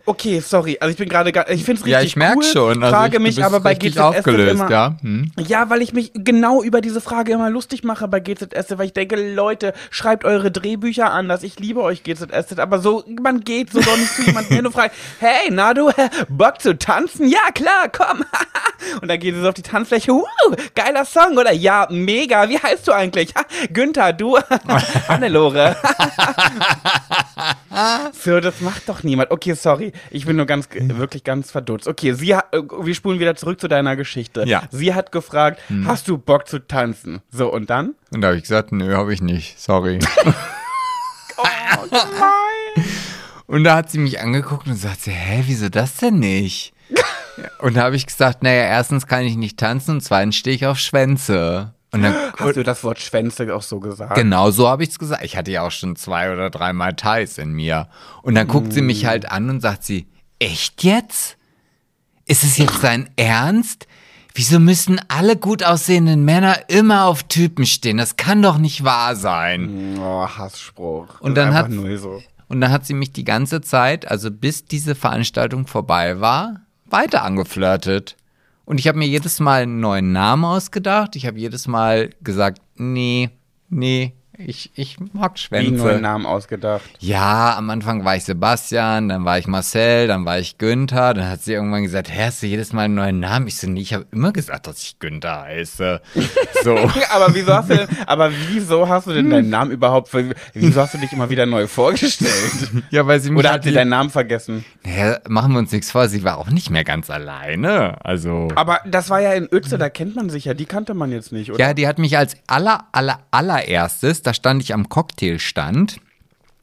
okay, sorry. Also ich bin gerade, ich finde es richtig Ja, ich merke cool. schon. Also Frage ich, mich aber bei richtig GZS aufgelöst, immer, ja. Hm? ja, weil ich mich genau über diese Frage immer lustig mache bei GZS, weil ich denke, Leute, schreibt eure Drehbücher anders. Ich liebe euch GZS, aber so, man geht so doch nicht zu jemandem hin und fragt, hey, na du, Bock zu tanzen? Ja, klar, komm. und dann geht es auf die Tanzfläche, wow, geiler Song, oder? Ja, mega, wie heißt du eigentlich? Günther, du, Hannelore. so, das macht doch niemand. Okay, sorry, ich bin nur ganz, wirklich ganz verdutzt. Okay, sie hat, äh, wir spulen wieder zurück zu deiner Geschichte. Ja. Sie hat gefragt, hast du Bock zu tanzen? So, und dann? Und da habe ich gesagt, nö, habe ich nicht. Sorry. Oh, nein. Und da hat sie mich angeguckt und sagte, hä, wieso das denn nicht? und da habe ich gesagt, naja, erstens kann ich nicht tanzen und zweitens stehe ich auf Schwänze. Und dann, Hast du das Wort Schwänze auch so gesagt? genau so habe ich es gesagt. Ich hatte ja auch schon zwei oder dreimal Thais in mir. Und dann guckt sie mich halt an und sagt sie, echt jetzt? Ist es jetzt dein Ernst? Wieso müssen alle gut aussehenden Männer immer auf Typen stehen? Das kann doch nicht wahr sein. Oh, Hassspruch. Und dann hat- so. Und dann hat sie mich die ganze Zeit, also bis diese Veranstaltung vorbei war, weiter angeflirtet. Und ich habe mir jedes Mal einen neuen Namen ausgedacht. Ich habe jedes Mal gesagt, nee, nee, Ich, ich mag Wie einen neuen Schwänze. Namen ausgedacht. Ja, am Anfang war ich Sebastian, dann war ich Marcel, dann war ich Günther. Dann hat sie irgendwann gesagt, hä, hast du jedes Mal einen neuen Namen? Ich so, nee, ich habe immer gesagt, dass ich Günther heiße. So. aber wieso hast du denn, aber wieso hast du denn deinen Namen überhaupt, wieso hast du dich immer wieder neu vorgestellt? ja, weil sie mich Oder halt hat sie deinen Namen vergessen? Naja, machen wir uns nichts vor, sie war auch nicht mehr ganz alleine. Also. Aber das war ja in Uetze, da kennt man sich ja, die kannte man jetzt nicht, oder? Ja, die hat mich als aller, aller, allererstes, da stand ich am Cocktailstand.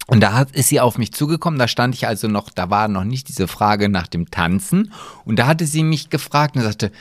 Und da ist sie auf mich zugekommen, da stand ich also noch, da war noch nicht diese Frage nach dem Tanzen. Und da hatte sie mich gefragt und sagte,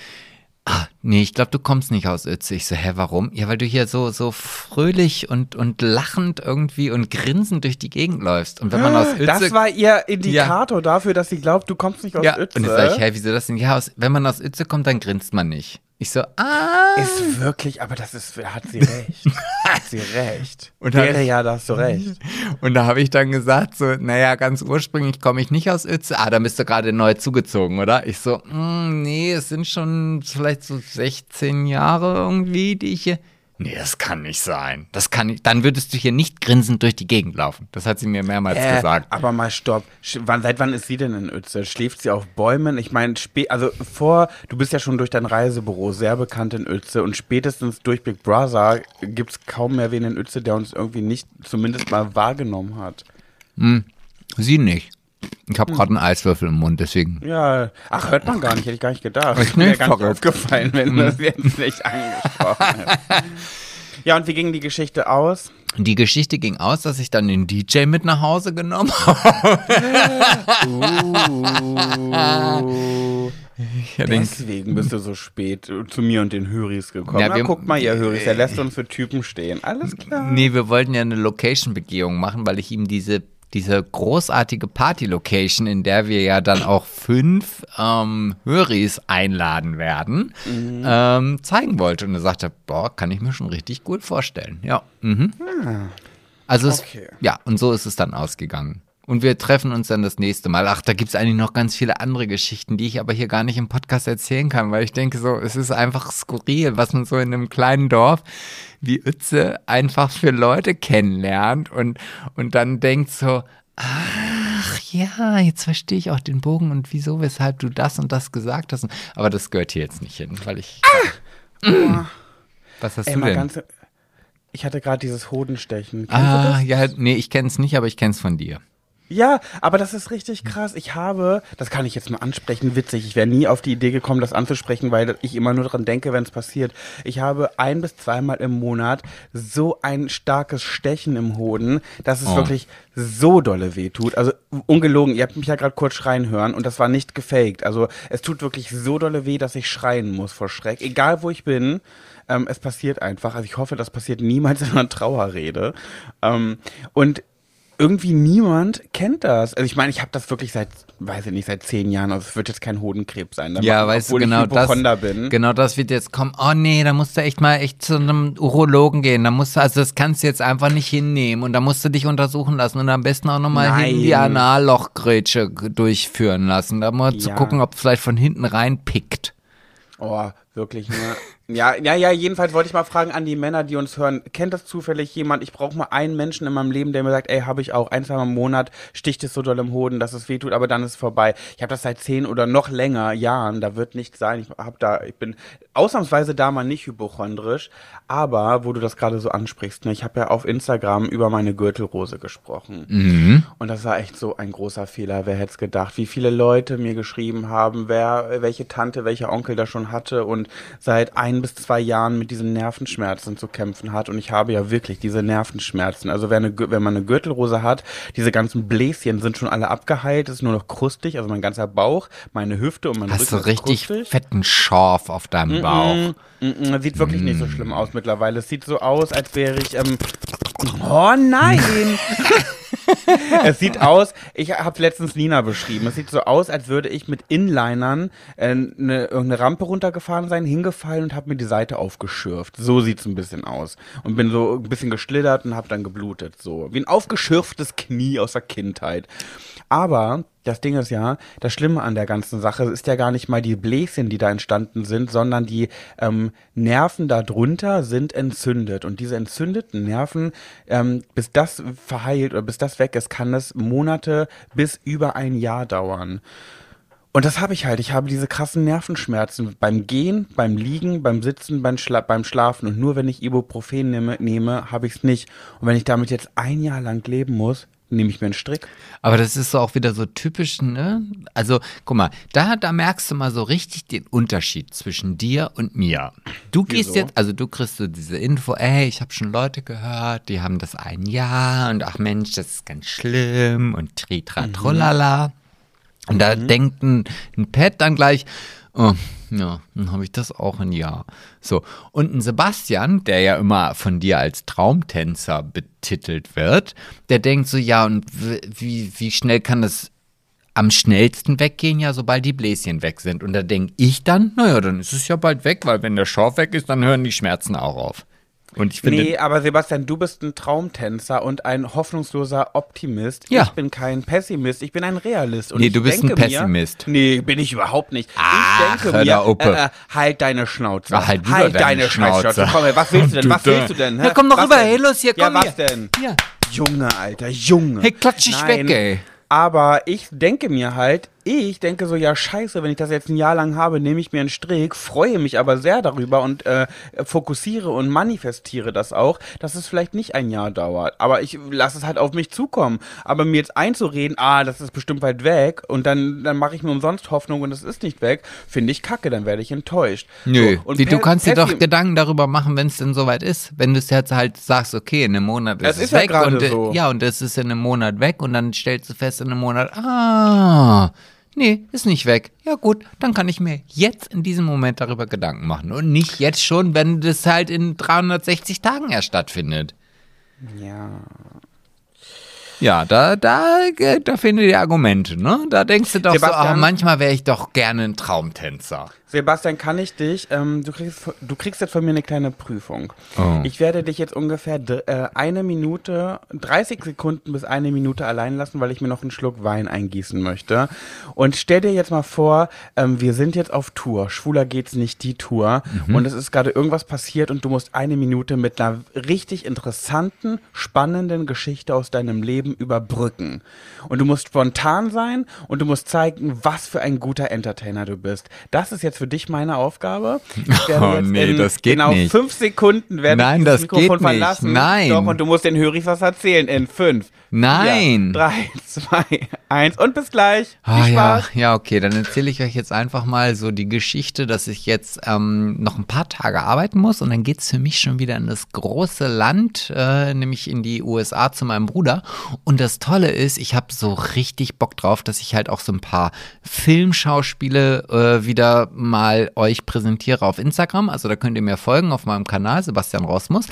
ah, nee, ich glaube, du kommst nicht aus Uetze. Ich so, hä, warum? Ja, weil du hier so, so fröhlich und, und lachend irgendwie und grinsend durch die Gegend läufst. Und wenn man aus Uetze... Das war ihr Indikator dafür, dass sie glaubt, du kommst nicht aus ja, Uetze. und jetzt sag ich, hä, wieso das denn? Ja, aus, wenn man aus Uetze kommt, dann grinst man nicht. Ich so, ah. Ist wirklich, aber das ist, hat sie recht. hat sie recht. Und Wäre ja, da hast du recht. Und da habe ich dann gesagt, so, naja, ganz ursprünglich komme ich nicht aus Uetze. Ah, da bist du gerade neu zugezogen, oder? Ich so, mm, nee, es sind schon vielleicht so 16 Jahre irgendwie, die ich hier. Nee, das kann nicht sein. Das kann nicht. Dann würdest du hier nicht grinsend durch die Gegend laufen. Das hat sie mir mehrmals Äh, gesagt. aber mal stopp. Wann, seit wann ist sie denn in Uetze? Schläft sie auf Bäumen? Ich meine, also vor, du bist ja schon durch dein Reisebüro sehr bekannt in Uetze und spätestens durch Big Brother gibt es kaum mehr wen in Uetze, der uns irgendwie nicht zumindest mal wahrgenommen hat. Sie nicht. Ich habe gerade einen Eiswürfel im Mund, deswegen. Ja, ach, hört man gar nicht, hätte ich gar nicht gedacht. Mir nicht? gar nicht aufgefallen, wenn das jetzt nicht angesprochen hätte. Ja, und wie ging die Geschichte aus? Die Geschichte ging aus, dass ich dann den DJ mit nach Hause genommen habe. Uh, Ja, deswegen bist du so spät äh, zu mir und den Höris gekommen. Ja, Na, wir- guckt mal, ihr Höris, der lässt uns für Typen stehen. Alles klar. Nee, wir wollten ja eine Location-Begehung machen, weil ich ihm diese, diese großartige Party-Location, in der wir ja dann auch fünf ähm, Höris einladen werden, ähm, zeigen wollte. Und er sagte, boah, kann ich mir schon richtig gut vorstellen. Ja. Mhm. Also, es, Okay. ja, und so ist es dann ausgegangen. Und wir treffen uns dann das nächste Mal. Ach, da gibt es eigentlich noch ganz viele andere Geschichten, die ich aber hier gar nicht im Podcast erzählen kann, weil ich denke so, es ist einfach skurril, was man so in einem kleinen Dorf wie Uetze einfach für Leute kennenlernt und, und dann denkt so, ach ja, jetzt verstehe ich auch den Bogen und wieso, weshalb du das und das gesagt hast. Aber das gehört hier jetzt nicht hin, weil ich... Was hast Ey, du denn? ganz, ich hatte gerade dieses Hodenstechen. Kennst Ah, ja, nee, ich kenn's nicht, aber ich kenn's von dir. Ja, aber das ist richtig krass. Ich habe, das kann ich jetzt mal ansprechen, witzig. Ich wäre nie auf die Idee gekommen, das anzusprechen, weil ich immer nur dran denke, wenn es passiert. Ich habe ein bis zweimal im Monat so ein starkes Stechen im Hoden, dass es Oh. wirklich so dolle weh tut. Also ungelogen, ihr habt mich ja gerade kurz schreien hören und das war nicht gefaked. Also es tut wirklich so dolle weh, dass ich schreien muss vor Schreck. Egal wo ich bin, ähm, es passiert einfach. Also ich hoffe, das passiert niemals in einer Trauerrede. Ähm, und irgendwie niemand kennt das. Also ich meine, ich habe das wirklich seit, weiß ich nicht, seit zehn Jahren. Also es wird jetzt kein Hodenkrebs sein. Dann Ja, weißt du, genau ich das, bin. genau das wird jetzt kommen. Oh nee, da musst du echt mal echt zu einem Urologen gehen. Da musst du, also das kannst du jetzt einfach nicht hinnehmen und da musst du dich untersuchen lassen und am besten auch nochmal die Anallochgrätsche g- durchführen lassen. Da mal zu Ja. gucken, ob es vielleicht von hinten reinpickt. Oh, wirklich, ne? Ja, ja, ja, jedenfalls wollte ich mal fragen an die Männer, die uns hören, kennt das zufällig jemand? Ich brauche mal einen Menschen in meinem Leben, der mir sagt, ey, habe ich auch, ein, zwei Mal im Monat sticht es so doll im Hoden, dass es weh tut, aber dann ist es vorbei. Ich habe das seit zehn oder noch länger Jahren, da wird nichts sein. Ich hab da, ich bin ausnahmsweise da mal nicht hypochondrisch, aber wo du das gerade so ansprichst, ne, ich habe ja auf Instagram über meine Gürtelrose gesprochen. Mhm. Und das war echt so ein großer Fehler. Wer hätte es gedacht? Wie viele Leute mir geschrieben haben, wer, welche Tante, welcher Onkel da schon hatte und seit ein bis zwei Jahren mit diesen Nervenschmerzen zu kämpfen hat. Und ich habe ja wirklich diese Nervenschmerzen. Also wer eine, wenn man eine Gürtelrose hat, diese ganzen Bläschen sind schon alle abgeheilt, es ist nur noch krustig, also mein ganzer Bauch, meine Hüfte und mein Hast du Rücken ist richtig krustig. fetten Schorf auf deinem Bauch. Mm, mm, mm, Sieht wirklich nicht so schlimm aus mittlerweile. Es sieht so aus, als wäre ich. Ähm, oh nein! es sieht aus, ich habe letztens Nina beschrieben, es sieht so aus, als würde ich mit Inlinern äh, eine, irgendeine Rampe runtergefahren sein, hingefallen und habe mir die Seite aufgeschürft. So sieht's ein bisschen aus. Und bin so ein bisschen geschlittert und habe dann geblutet. So wie ein aufgeschürftes Knie aus der Kindheit. Aber das Ding ist ja, das Schlimme an der ganzen Sache ist ja gar nicht mal die Bläschen, die da entstanden sind, sondern die ähm, Nerven darunter sind entzündet. Und diese entzündeten Nerven, ähm, bis das verheilt oder bis das weg ist, kann es Monate bis über ein Jahr dauern. Und das habe ich halt. Ich habe diese krassen Nervenschmerzen beim Gehen, beim Liegen, beim Sitzen, beim, Schla beim Schlafen. Und nur wenn ich Ibuprofen nehme, nehme habe ich es nicht. Und wenn ich damit jetzt ein Jahr lang leben muss, nehme ich mir einen Strick. Aber das ist so auch wieder so typisch, ne? Also, guck mal, da, da merkst du mal so richtig den Unterschied zwischen dir und mir. Du gehst Wieso? jetzt, also du kriegst so diese Info, ey, ich habe schon Leute gehört, die haben das ein Jahr und ach Mensch, das ist ganz schlimm und tritra Mhm. trullala. Und da denkt ein, ein Pet dann gleich, oh, ja, dann habe ich das auch ein Jahr. So, und ein Sebastian, der ja immer von dir als Traumtänzer betitelt wird, der denkt so, ja, und wie, wie schnell kann das am schnellsten weggehen, ja, sobald die Bläschen weg sind. Und da denke ich dann, naja, dann ist es ja bald weg, weil wenn der Schorf weg ist, dann hören die Schmerzen auch auf. Und ich finde, Nee, aber Sebastian, du bist ein Traumtänzer und ein hoffnungsloser Optimist. Ja. Ich bin kein Pessimist, ich bin ein Realist. Und Nee, du bist ein Pessimist. Mir, nee, bin ich überhaupt nicht. Ach, ich denke hör mir, Uppe. äh, äh, halt deine Schnauze. Ach, halt du doch deine Schnauze. Komm, her, was willst du denn? Was willst du denn? Ja, komm doch rüber, hey, los, hier, komm Ja, was hier. denn? Ja. Junge, Alter, Junge. Hey, klatsch dich weg, ey. Aber ich denke mir halt, ich denke so, ja scheiße, wenn ich das jetzt ein Jahr lang habe, nehme ich mir einen Strick, freue mich aber sehr darüber und äh, fokussiere und manifestiere das auch, dass es vielleicht nicht ein Jahr dauert. Aber ich lasse es halt auf mich zukommen. Aber mir jetzt einzureden, ah, das ist bestimmt weit weg und dann, dann mache ich mir umsonst Hoffnung und es ist nicht weg, finde ich kacke, dann werde ich enttäuscht. Nö, So, und wie, du kannst dir doch Gedanken darüber machen, wenn es denn soweit ist. Wenn du es jetzt halt sagst, okay, in einem Monat ist Das es ist ja weg gerade und äh, so. ja, und es ist in einem Monat weg und dann stellst du fest in einem Monat, ah, nee, ist nicht weg. Ja gut, dann kann ich mir jetzt in diesem Moment darüber Gedanken machen und nicht jetzt schon, wenn das halt in 360 Tagen erst stattfindet. Ja. Ja, da, da, äh, da finde ich Argumente, ne? Da denkst du doch so, Sebastian? ah, manchmal wäre ich doch gerne ein Traumtänzer. Sebastian, kann ich dich, ähm, du, kriegst, du kriegst jetzt von mir eine kleine Prüfung. Oh. Ich werde dich jetzt ungefähr äh, eine Minute, 30 Sekunden bis eine Minute allein lassen, weil ich mir noch einen Schluck Wein eingießen möchte. Und stell dir jetzt mal vor, ähm, wir sind jetzt auf Tour. Schwuler geht's nicht die Tour. Und es ist gerade irgendwas passiert und du musst eine Minute mit einer richtig interessanten, spannenden Geschichte aus deinem Leben überbrücken. Und du musst spontan sein und du musst zeigen, was für ein guter Entertainer du bist. Das ist jetzt für dich meine Aufgabe. Ich werde Oh, jetzt nee, in das geht genau nicht. fünf Sekunden werde Nein, das dieses Mikrofon geht nicht. verlassen. Nein. Doch, und du musst den Höris was erzählen in fünf. Nein. Vier, drei, zwei, eins und bis gleich. Ah, Viel ja, Spaß. ja, okay, dann erzähle ich euch jetzt einfach mal so die Geschichte, dass ich jetzt ähm, noch ein paar Tage arbeiten muss und dann geht's für mich schon wieder in das große Land, äh, nämlich in die USA zu meinem Bruder. Und das Tolle ist, ich habe so richtig Bock drauf, dass ich halt auch so ein paar Filmschauspiele äh, wieder mal euch präsentiere auf Instagram. Also da könnt ihr mir folgen auf meinem Kanal, Sebastian Rosmus.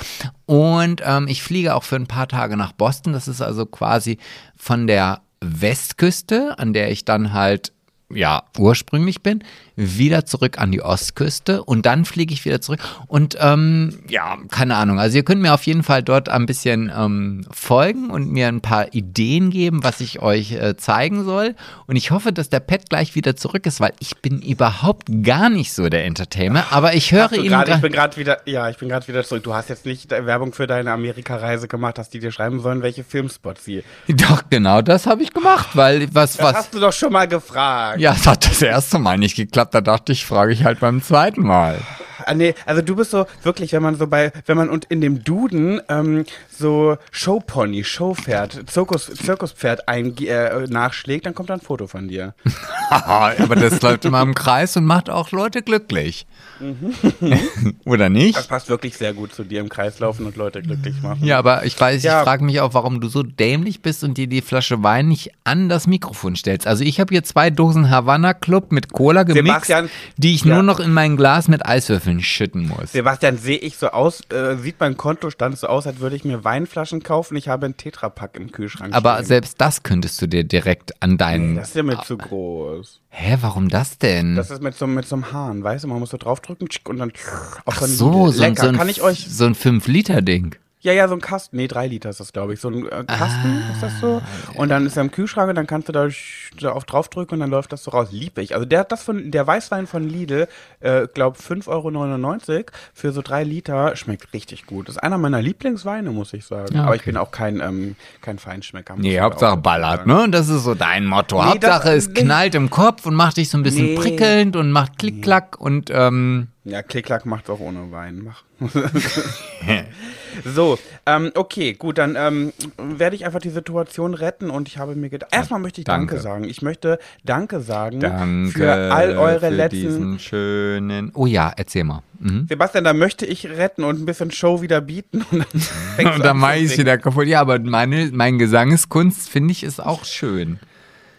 Und ähm, ich fliege auch für ein paar Tage nach Boston. Das ist also quasi von der Westküste, an der ich dann halt ja ursprünglich bin, wieder zurück an die Ostküste und dann fliege ich wieder zurück und ähm, ja, keine Ahnung. Also ihr könnt mir auf jeden Fall dort ein bisschen ähm, folgen und mir ein paar Ideen geben, was ich euch äh, zeigen soll. Und ich hoffe, dass der Pet gleich wieder zurück ist, weil ich bin überhaupt gar nicht so der Entertainer, aber ich höre ihn grad, ich bin gerade wieder, ja, ich bin gerade wieder zurück. Du hast jetzt nicht Werbung für deine Amerika-Reise gemacht, dass die dir schreiben sollen, welche Filmspots sie. Doch, genau, das habe ich gemacht, weil was, Das was. hast du doch schon mal gefragt. Ja, es hat das erste Mal nicht geklappt. Da dachte ich, frage ich halt beim zweiten Mal. Ah, nee, also du bist so wirklich, wenn man so bei, wenn man und in dem Duden ähm, so Showpony, Showpferd, Zirkus, Zirkuspferd ein, äh, nachschlägt, dann kommt da ein Foto von dir. Aber das läuft immer im Kreis und macht auch Leute glücklich. Oder nicht? Das passt wirklich sehr gut zu dir im Kreis laufen und Leute glücklich machen. Ja, aber ich weiß, Ja. ich frage mich auch, warum du so dämlich bist und dir die Flasche Wein nicht an das Mikrofon stellst. Also ich habe hier zwei Dosen Havanna Club mit Cola gemixt, Sebastian, die ich ja. nur noch in mein Glas mit Eiswürfeln schütten muss. Sebastian, sehe ich so aus, äh, sieht mein Kontostand so aus, als würde ich mir Weinflaschen kaufen. Ich habe einen Tetrapack im Kühlschrank Aber stehen. selbst das könntest du dir direkt an deinen. das ist ja mir zu groß. Hä, warum das denn? Das ist mit so, mit so einem Hahn, weißt du, man muss so draufdrücken und dann Ach so so, ein- Lecker, so ein, kann ich euch so ein 5-Liter-Ding. Ja, ja, so ein Kasten. Nee, drei Liter ist das, glaube ich. So ein äh, Kasten Ah, ist das so. Und dann ist er im Kühlschrank und dann kannst du da auf draufdrücken und dann läuft das so raus. Lieb ich. Also der hat das von, der Weißwein von Lidl, äh, glaub 5,99 Euro für so drei Liter. Schmeckt richtig gut. ist einer meiner Lieblingsweine, muss ich sagen. Ja, Aber ich okay. bin auch kein, ähm, kein Feinschmecker. Nee, Hauptsache ballert, sagen. ne? Das ist so dein Motto. Nee, das- Hauptsache es nee. knallt im Kopf und macht dich so ein bisschen Nee. prickelnd und macht Klick-Klack und ähm, Ja, Klicklack macht's auch ohne Wein. Mach. so, ähm, okay, gut, dann ähm, werde ich einfach die Situation retten und ich habe mir gedacht, erstmal möchte ich Danke. Danke. sagen. Ich möchte Danke sagen danke für all eure für letzten. diesen schönen. Oh ja, erzähl mal. Mhm. Sebastian, da möchte ich retten und ein bisschen Show wieder bieten. Und dann, Und dann an mache ich singen. wieder kaputt. Ja, aber meine, mein Gesangskunst finde ich ist auch schön.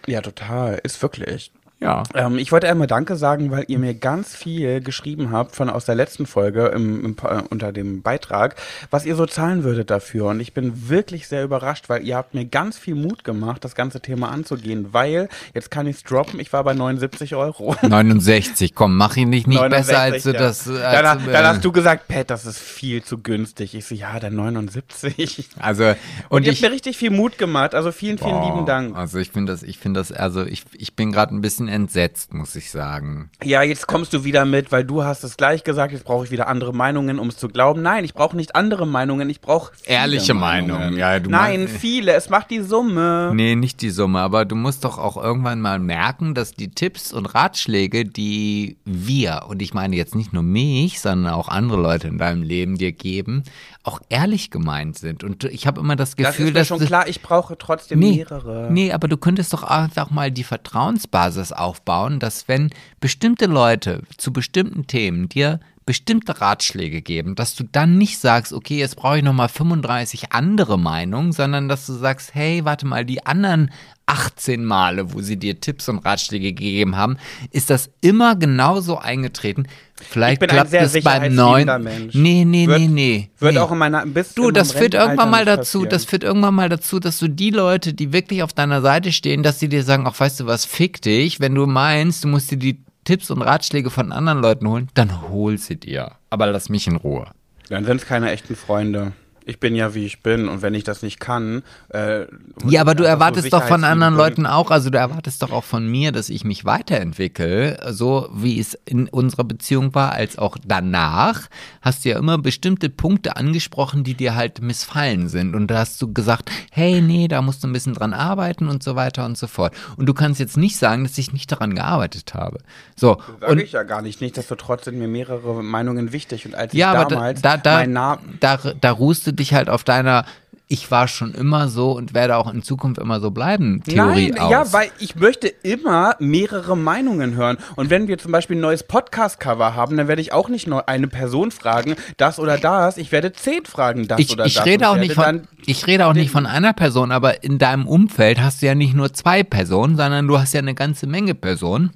Ja, total. Ist wirklich. Ja. Ähm, ich wollte einmal Danke sagen, weil ihr mir ganz viel geschrieben habt von aus der letzten Folge im, im, äh, unter dem Beitrag, was ihr so zahlen würdet dafür. Und ich bin wirklich sehr überrascht, weil ihr habt mir ganz viel Mut gemacht, das ganze Thema anzugehen, weil, jetzt kann ich es droppen, ich war bei 79 Euro. 69, komm, mach ihn nicht, nicht besser, als du ja. das. Als, dann, du, dann äh, hast du gesagt, Pat, das ist viel zu günstig. Ich so, ja, dann 79. Also, Und, und ihr ich. habt mir richtig viel Mut gemacht. Also vielen, vielen Boah, lieben Dank. Also ich finde das, ich finde das, also ich, ich bin gerade ein bisschen entsetzt, muss ich sagen. Ja, jetzt kommst du wieder mit, weil du hast es gleich gesagt, jetzt brauche ich wieder andere Meinungen, um es zu glauben. Nein, ich brauche nicht andere Meinungen, ich brauche Ehrliche Meinungen. Meinung, ja, du Nein, viele, es macht die Summe. Nee, nicht die Summe, aber du musst doch auch irgendwann mal merken, dass die Tipps und Ratschläge, die wir, und ich meine jetzt nicht nur mich, sondern auch andere Leute in deinem Leben dir geben, auch ehrlich gemeint sind. Und ich habe immer das Das Gefühl, ist mir dass schon klar, ich brauche trotzdem Nee, mehrere. nee, aber du könntest doch einfach mal die Vertrauensbasis aufbauen, dass wenn bestimmte Leute zu bestimmten Themen dir bestimmte Ratschläge geben, dass du dann nicht sagst, okay, jetzt brauche ich nochmal 35 andere Meinungen, sondern dass du sagst, hey, warte mal, die anderen 18 Male, wo sie dir Tipps und Ratschläge gegeben haben, ist das immer genauso eingetreten. Vielleicht Ich bin ein klappt sehr es beim neuen. Nee, nee, Wird- nee, nee. Wird nee. auch in meiner bis Du, das führt irgendwann mal dazu, das führt irgendwann mal dazu, dass du die Leute, die wirklich auf deiner Seite stehen, dass sie dir sagen, ach weißt du was, fick dich, wenn du meinst, du musst dir die Tipps und Ratschläge von anderen Leuten holen, dann hol sie dir. Aber lass mich in Ruhe. Dann sind es keine echten Freunde. Ich bin ja wie ich bin und wenn ich das nicht kann. Äh, Ja, aber du einfach so erwartest doch von anderen Leuten auch, also du erwartest doch auch von mir, dass ich mich weiterentwickle, so wie es in unserer Beziehung war, als auch danach, hast du ja immer bestimmte Punkte angesprochen, die dir halt missfallen sind. Und da hast du gesagt, hey, nee, da musst du ein bisschen dran arbeiten und so weiter und so fort. Und du kannst jetzt nicht sagen, dass ich nicht daran gearbeitet habe. So, Sag und ich ja gar nicht. Nichtsdestotrotz sind mir mehrere Meinungen wichtig. Und als ja, ich aber da, damals da, da, da, da ruhst du dich halt auf deiner ich war schon immer so und werde auch in Zukunft immer so bleiben, Theorie Nein, aus. ja, weil ich möchte immer mehrere Meinungen hören. Und wenn wir zum Beispiel ein neues Podcast-Cover haben, dann werde ich auch nicht nur eine Person fragen, das oder das. Ich werde zehn fragen, das ich, oder ich das. rede auch nicht von, ich rede auch nicht von einer Person, aber in deinem Umfeld hast du ja nicht nur zwei Personen, sondern du hast ja eine ganze Menge Personen.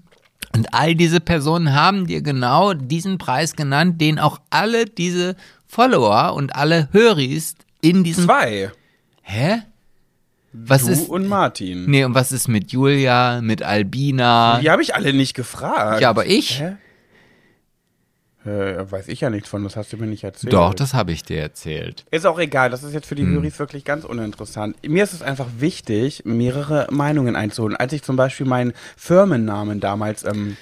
Und all diese Personen haben dir genau diesen Preis genannt, den auch alle diese Follower und alle Höris in diesem. Zwei. Hä? Was du ist. und Martin. Nee, und was ist mit Julia, mit Albina? Die habe ich alle nicht gefragt. Ja, aber ich? Hä? Äh, weiß ich ja nichts von, das hast du mir nicht erzählt. Doch, das habe ich dir erzählt. Ist auch egal, das ist jetzt für die Hm. Höris wirklich ganz uninteressant. Mir ist es einfach wichtig, mehrere Meinungen einzuholen. Als ich zum Beispiel meinen Firmennamen damals ähm,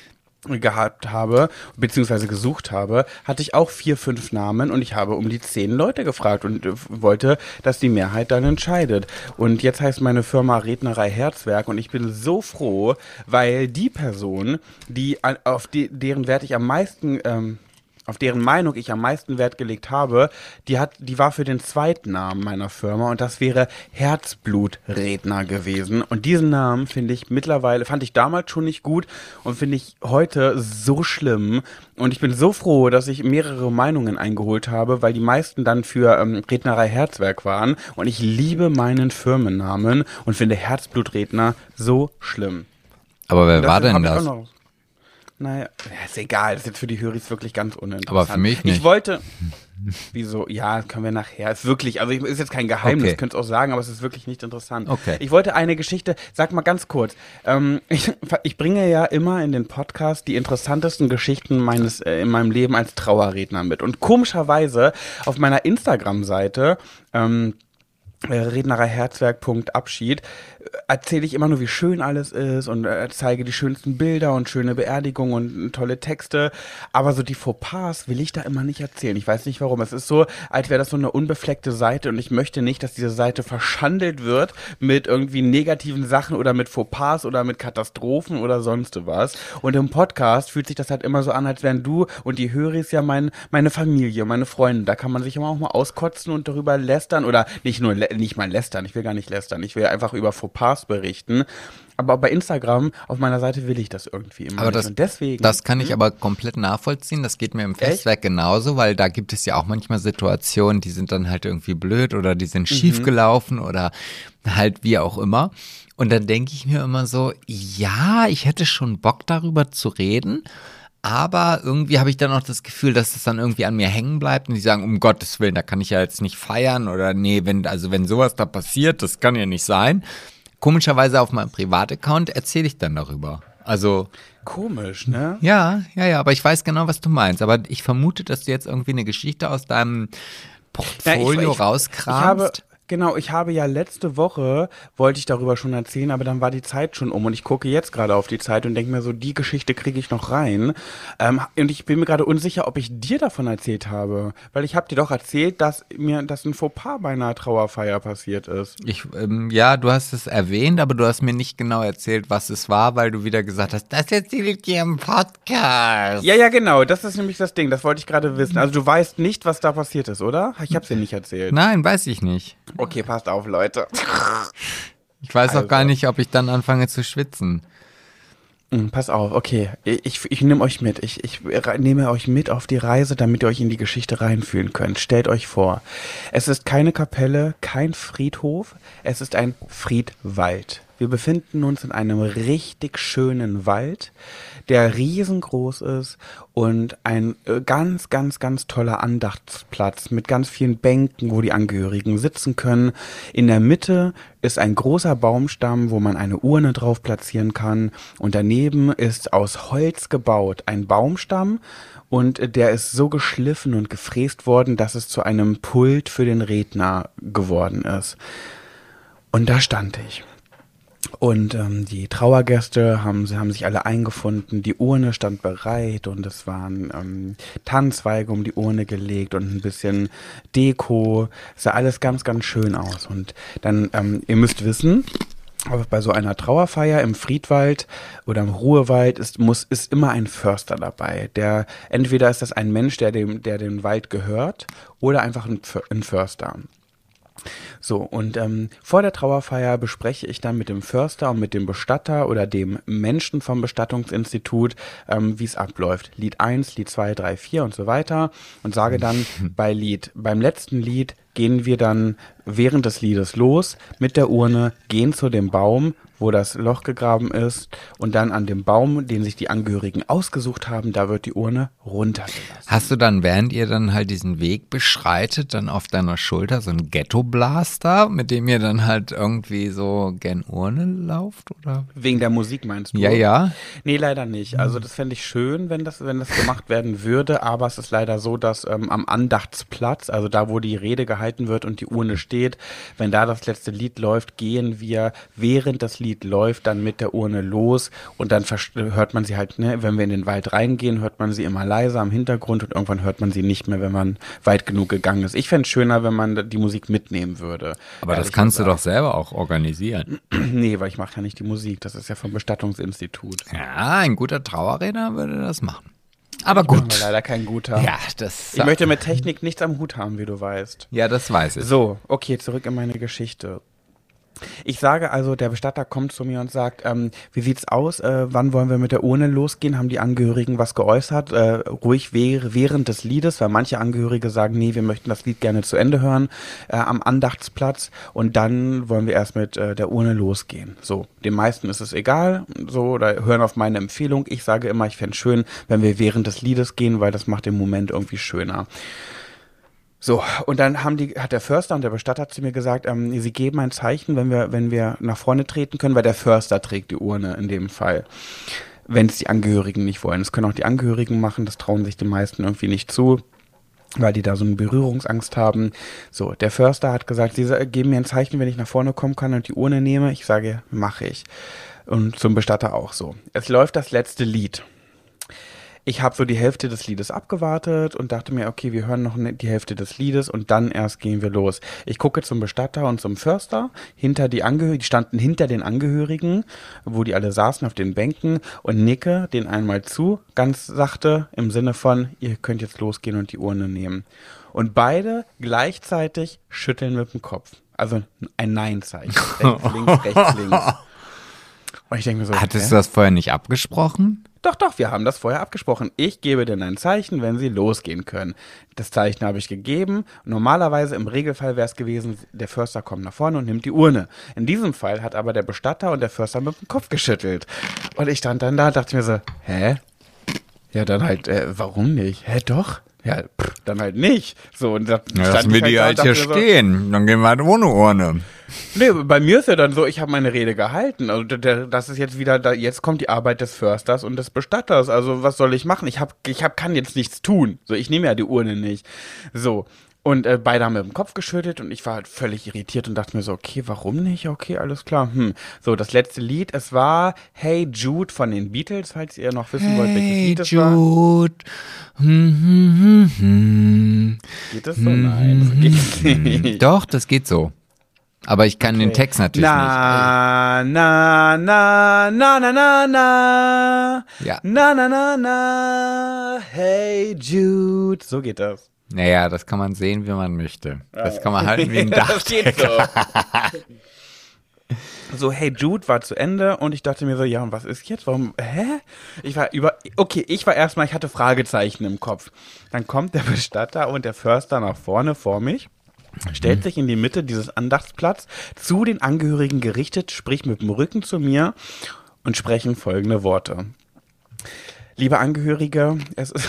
gehabt habe, beziehungsweise gesucht habe, hatte ich auch vier, fünf Namen und ich habe um die zehn Leute gefragt und äh, wollte, dass die Mehrheit dann entscheidet. Und jetzt heißt meine Firma Rednerei Herzwerk und ich bin so froh, weil die Person, die auf die, deren Wert ich am meisten ähm, auf deren Meinung ich am meisten Wert gelegt habe, die hat, die war für den zweiten Namen meiner Firma und das wäre Herzblutredner gewesen. Und diesen Namen finde ich mittlerweile, fand ich damals schon nicht gut und finde ich heute so schlimm. Und ich bin so froh, dass ich mehrere Meinungen eingeholt habe, weil die meisten dann für ähm, Rednerei Herzwerk waren. Und ich liebe meinen Firmennamen und finde Herzblutredner so schlimm. Aber wer war denn das? Naja, ja, ist egal. Das ist jetzt für die Höris wirklich ganz uninteressant. Aber für mich Ich nicht. wollte. Wieso? Ja, können wir nachher. Ist wirklich, also ist jetzt kein Geheimnis, Okay. könnt es auch sagen, aber es ist wirklich nicht interessant. Okay. Ich wollte eine Geschichte, sag mal ganz kurz. Ähm, ich, ich bringe ja immer in den Podcast die interessantesten Geschichten meines äh, in meinem Leben als Trauerredner mit. Und komischerweise auf meiner Instagram-Seite ähm, äh, Rednerer Herzwerk.abschied äh, erzähle ich immer nur, wie schön alles ist und äh, zeige die schönsten Bilder und schöne Beerdigungen und äh, tolle Texte. Aber so die Fauxpas will ich da immer nicht erzählen. Ich weiß nicht warum. Es ist so, als wäre das so eine unbefleckte Seite und ich möchte nicht, dass diese Seite verschandelt wird mit irgendwie negativen Sachen oder mit Fauxpas oder mit Katastrophen oder sonst was. Und im Podcast fühlt sich das halt immer so an, als wären du und die Höris ja mein, meine Familie, meine Freunde. Da kann man sich immer auch mal auskotzen und darüber lästern oder nicht nur lä- nicht mal lästern. Ich will gar nicht lästern. Ich will einfach über Fauxpas berichten. Aber bei Instagram auf meiner Seite will ich das irgendwie immer Aber nicht. das, und deswegen. das kann ich aber komplett nachvollziehen. Das geht mir im Festwerk genauso, weil da gibt es ja auch manchmal Situationen, die sind dann halt irgendwie blöd oder die sind schief gelaufen oder halt wie auch immer. Und dann denke ich mir immer so, ja, ich hätte schon Bock darüber zu reden. Aber irgendwie habe ich dann auch das Gefühl, dass es dann irgendwie an mir hängen bleibt und die sagen, um Gottes Willen, da kann ich ja jetzt nicht feiern oder nee, wenn, also wenn sowas da passiert, das kann ja nicht sein. Komischerweise auf meinem Privataccount erzähle ich dann darüber. Also, Komisch, ne? ja, ja, ja, aber ich weiß genau, was du meinst. Aber ich vermute, dass du jetzt irgendwie eine Geschichte aus deinem Portfolio Ja, ich- ich- rauskramst. Ich habe, genau, ich habe ja letzte Woche, wollte ich darüber schon erzählen, aber dann war die Zeit schon um und ich gucke jetzt gerade auf die Zeit und denke mir so, die Geschichte kriege ich noch rein. Ähm, und ich bin mir gerade unsicher, ob ich dir davon erzählt habe, weil ich habe dir doch erzählt, dass mir dass ein Fauxpas bei einer Trauerfeier passiert ist. ich, ähm, ja, du hast es erwähnt, aber du hast mir nicht genau erzählt, was es war, weil du wieder gesagt hast, das erzähle ich dir im Podcast. Ja, ja, genau, das ist nämlich das Ding, das wollte ich gerade wissen. Also du weißt nicht, was da passiert ist, oder? Ich habe es dir nicht erzählt. Nein, weiß ich nicht. Okay, passt auf, Leute. Ich weiß Also. auch gar nicht, ob ich dann anfange zu schwitzen. Mm, Pass auf, okay. Ich, ich nehme euch mit. Ich, ich nehme euch mit auf die Reise, damit ihr euch in die Geschichte reinfühlen könnt. Stellt euch vor, es ist keine Kapelle, kein Friedhof, es ist ein Friedwald. Wir befinden uns in einem richtig schönen Wald, der riesengroß ist und ein äh, ganz, ganz, ganz toller Andachtsplatz mit ganz vielen Bänken, wo die Angehörigen sitzen können. In der Mitte ist ein großer Baumstamm, wo man eine Urne drauf platzieren kann. Und daneben ist aus Holz gebaut ein Baumstamm und der ist so geschliffen und gefräst worden, dass es zu einem Pult für den Redner geworden ist. Und da stand ich. Und ähm, die Trauergäste haben, sie haben sich alle eingefunden, die Urne stand bereit und es waren ähm, Tannenzweige um die Urne gelegt und ein bisschen Deko. Es sah alles ganz, ganz schön aus. Und dann, ähm, ihr müsst wissen, bei so einer Trauerfeier im Friedwald oder im Ruhewald ist, muss, ist immer ein Förster dabei. Der, entweder ist das ein Mensch, der dem, der dem Wald gehört, oder einfach ein, ein Förster. So, und ähm, vor der Trauerfeier bespreche ich dann mit dem Förster und mit dem Bestatter oder dem Menschen vom Bestattungsinstitut, ähm, wie es abläuft. Lied 1, Lied 2, 3, 4 und so weiter. Und sage dann bei Lied, beim letzten Lied gehen wir dann während des Liedes los mit der Urne, gehen zu dem Baum, wo das Loch gegraben ist und dann an dem Baum, den sich die Angehörigen ausgesucht haben, da wird die Urne runtergelassen. Hast du dann, während ihr dann halt diesen Weg beschreitet, dann auf deiner Schulter so einen Ghetto-Blaster, mit dem ihr dann halt irgendwie so gen Urne lauft, oder? Wegen der Musik meinst du? Ja, ja. Nee, leider nicht. Also das fände ich schön, wenn das, wenn das gemacht werden würde, aber es ist leider so, dass ähm, am Andachtsplatz, also da, wo die Rede gehalten wird und die Urne steht, wenn da das letzte Lied läuft, gehen wir, während das Lied läuft, dann mit der Urne los und dann hört man sie halt, ne, wenn wir in den Wald reingehen, hört man sie immer leiser am Hintergrund und irgendwann hört man sie nicht mehr, wenn man weit genug gegangen ist. Ich fände es schöner, wenn man die Musik mitnehmen würde. Aber das kannst du gesagt. doch selber auch organisieren. Nee, weil ich mache ja nicht die Musik, das ist ja vom Bestattungsinstitut. Ja, ein guter Trauerredner würde das machen. Aber Aber gut. leider kein guter. Ja, das. Ich möchte mit Technik nichts am Hut haben, wie du weißt. ja, das weiß ich. So, okay, zurück in meine Geschichte. Ich sage also, der Bestatter kommt zu mir und sagt, ähm, wie sieht's aus? Äh, wann wollen wir mit der Urne losgehen? Haben die Angehörigen was geäußert? Äh, ruhig wäre während des Liedes, weil manche Angehörige sagen, nee, wir möchten das Lied gerne zu Ende hören äh, am Andachtsplatz und dann wollen wir erst mit äh, der Urne losgehen. So, den meisten ist es egal, so oder hören auf meine Empfehlung. Ich sage immer, ich fände schön, wenn wir während des Liedes gehen, weil das macht den Moment irgendwie schöner. So, und dann haben die, hat der Förster und der Bestatter zu mir gesagt, ähm, sie geben ein Zeichen, wenn wir, wenn wir nach vorne treten können, weil der Förster trägt die Urne in dem Fall. Wenn es die Angehörigen nicht wollen. Das können auch die Angehörigen machen, das trauen sich die meisten irgendwie nicht zu, weil die da so eine Berührungsangst haben. So, der Förster hat gesagt, sie geben mir ein Zeichen, wenn ich nach vorne kommen kann und die Urne nehme. Ich sage, mache ich. Und zum Bestatter auch so. Es läuft das letzte Lied ich habe so die Hälfte des Liedes abgewartet und dachte mir, okay, wir hören noch ne, die Hälfte des Liedes und dann erst gehen wir los. Ich gucke zum Bestatter und zum Förster, hinter die Angehörigen, die standen hinter den Angehörigen, wo die alle saßen auf den Bänken und nicke den einmal zu, ganz sachte, im Sinne von, ihr könnt jetzt losgehen und die Urne nehmen. Und beide gleichzeitig schütteln mit dem Kopf. Also ein Nein-Zeichen. Rechts, links, rechts, links. Und ich denke mir so, Hattest du das vorher nicht abgesprochen? Doch, doch, wir haben das vorher abgesprochen. Ich gebe dir ein Zeichen, wenn sie losgehen können. Das Zeichen habe ich gegeben. Normalerweise im Regelfall wäre es gewesen, der Förster kommt nach vorne und nimmt die Urne. In diesem Fall hat aber der Bestatter und der Förster mit dem Kopf geschüttelt. Und ich stand dann da und dachte mir so, hä? Ja, dann halt, äh, warum nicht? Hä, doch? Ja, pff, dann halt nicht. So, und da ja, lassen wir halt die halt hier stehen. So, dann gehen wir halt ohne Urne. Nee, bei mir ist ja dann so, ich habe meine Rede gehalten. Also das ist jetzt wieder, da, jetzt kommt die Arbeit des Försters und des Bestatters. Also was soll ich machen? Ich hab, ich hab, kann jetzt nichts tun. So, ich nehme ja die Urne nicht. So. Und äh, beide haben mit dem Kopf geschüttelt und ich war halt völlig irritiert und dachte mir so, okay, warum nicht? Okay, alles klar. Hm. So, das letzte Lied, es war Hey Jude von den Beatles, falls ihr noch wissen wollt, welches Lied es Jude. war. Hm, hm, hm, hm. Geht das so? Nein, das geht nicht. Doch, das geht so. Aber ich kann okay. den Text natürlich na, nicht. Na, na, na, na, na, na. Ja. Na, na, na, na. Hey Jude. So geht das. Naja, das kann man sehen, wie man möchte. Das kann man halten wie ein Dach. das geht so. so, hey Jude war zu Ende und ich dachte mir so, ja, und was ist jetzt? Warum, hä? Ich war über, okay, ich war erstmal, ich hatte Fragezeichen im Kopf. Dann kommt der Bestatter und der Förster nach vorne vor mich stellt mhm. sich in die Mitte dieses Andachtsplatz, zu den Angehörigen gerichtet, spricht mit dem Rücken zu mir und sprechen folgende Worte. Liebe Angehörige, es ist.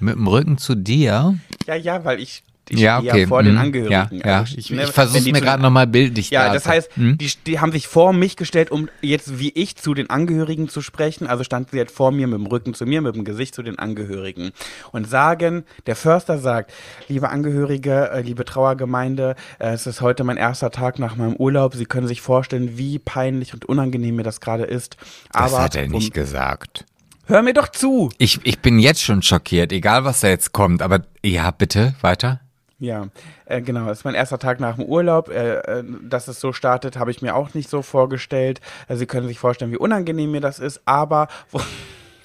Mit dem Rücken zu dir? Ja, ja, weil ich ich ja, okay. ja vor den mhm. Angehörigen. Ja, ja. Also, ich, ne, ich versuche es mir gerade nochmal bildlich Ja, das heißt, hm? die, die haben sich vor mich gestellt, um jetzt wie ich zu den Angehörigen zu sprechen. Also standen sie jetzt vor mir mit dem Rücken zu mir, mit dem Gesicht zu den Angehörigen. Und sagen, der Förster sagt, liebe Angehörige, äh, liebe Trauergemeinde, äh, es ist heute mein erster Tag nach meinem Urlaub. Sie können sich vorstellen, wie peinlich und unangenehm mir das gerade ist. Aber, das hat er nicht um, gesagt. Hör mir doch zu. Ich, ich bin jetzt schon schockiert, egal was da jetzt kommt. Aber ja, bitte, weiter. Ja, äh, genau. Das ist mein erster Tag nach dem Urlaub. Äh, äh, dass es so startet, habe ich mir auch nicht so vorgestellt. Äh, Sie können sich vorstellen, wie unangenehm mir das ist, aber wo,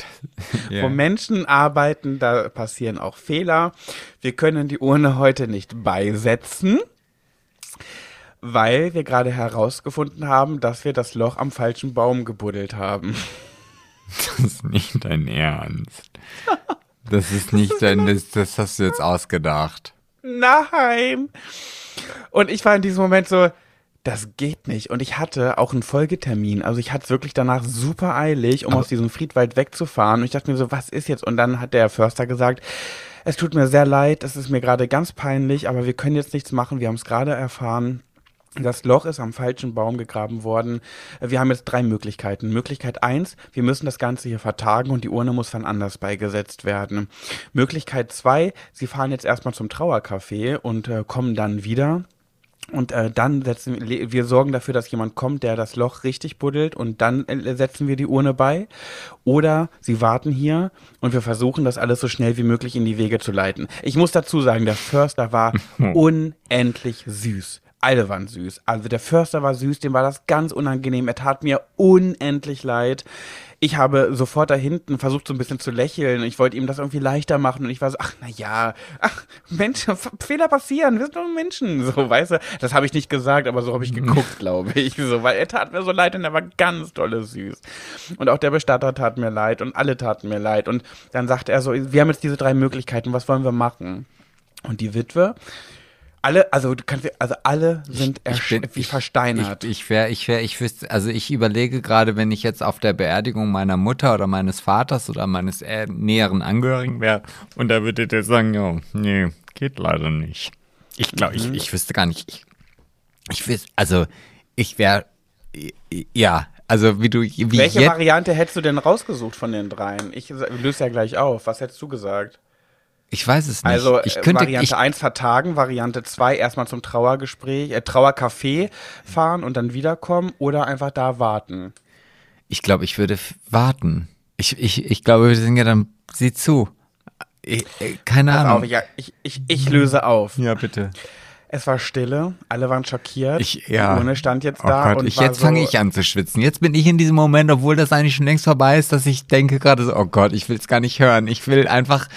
yeah. wo Menschen arbeiten, da passieren auch Fehler. Wir können die Urne heute nicht beisetzen, weil wir gerade herausgefunden haben, dass wir das Loch am falschen Baum gebuddelt haben. Das ist nicht dein Ernst. Das ist nicht dein, das, das hast du jetzt ausgedacht nein. Und ich war in diesem Moment so, das geht nicht. Und ich hatte auch einen Folgetermin. Also ich hatte es wirklich danach super eilig, um Aber aus diesem Friedwald wegzufahren. Und ich dachte mir so, was ist jetzt? Und dann hat der Förster gesagt, es tut mir sehr leid, es ist mir gerade ganz peinlich, aber wir können jetzt nichts machen. Wir haben es gerade erfahren. Das Loch ist am falschen Baum gegraben worden. Wir haben jetzt drei Möglichkeiten. Möglichkeit eins: wir müssen das Ganze hier vertagen und die Urne muss dann anders beigesetzt werden. Möglichkeit zwei: sie fahren jetzt erstmal zum Trauercafé und äh, kommen dann wieder. Und äh, dann setzen wir, wir sorgen dafür, dass jemand kommt, der das Loch richtig buddelt und dann äh, setzen wir die Urne bei. Oder sie warten hier und wir versuchen, das alles so schnell wie möglich in die Wege zu leiten. Ich muss dazu sagen, der Förster war unendlich süß alle waren süß. Also der Förster war süß, dem war das ganz unangenehm. Er tat mir unendlich leid. Ich habe sofort da hinten versucht, so ein bisschen zu lächeln. Ich wollte ihm das irgendwie leichter machen und ich war so, ach, na ja, ach, Menschen, Fehler passieren, wir sind nur Menschen. So, weißt du, das habe ich nicht gesagt, aber so habe ich geguckt, glaube ich. So, weil er tat mir so leid und er war ganz tolle süß. Und auch der Bestatter tat mir leid und alle taten mir leid. Und dann sagte er so, wir haben jetzt diese drei Möglichkeiten, was wollen wir machen? Und die Witwe, alle, also du kannst, also alle sind ich, ich bin, wie versteinert. Ich, ich wäre, ich wäre, ich wüsste, also ich überlege gerade, wenn ich jetzt auf der Beerdigung meiner Mutter oder meines Vaters oder meines äh, näheren Angehörigen wäre und da würdet ihr sagen, ja, nee, geht leider nicht. Ich glaube, ich, Mhm. ich wüsste gar nicht. Ich, ich wüsste, also ich wäre, ja, also wie du, wie Welche Variante hättest du denn rausgesucht von den dreien? Ich löse ja gleich auf. Was hättest du gesagt? Ich weiß es nicht. Also ich äh, könnte, Variante ich, 1 vertagen, Variante 2 erstmal zum Trauergespräch, äh, Trauercafé fahren und dann wiederkommen oder einfach da warten. ich glaube, ich würde warten. Ich, ich, ich glaube, wir sind ja dann, sieh zu. Ich, äh, keine Pass Ahnung. auf, ich, ich, ich, ich löse auf. ja, bitte. Es war Stille, alle waren schockiert. Ich, ja. Die Urne stand jetzt Oh da Gott, und ich, jetzt so, fange ich an zu schwitzen. Jetzt bin ich in diesem Moment, obwohl das eigentlich schon längst vorbei ist, dass ich denke gerade so, oh Gott, ich will es gar nicht hören. Ich will einfach,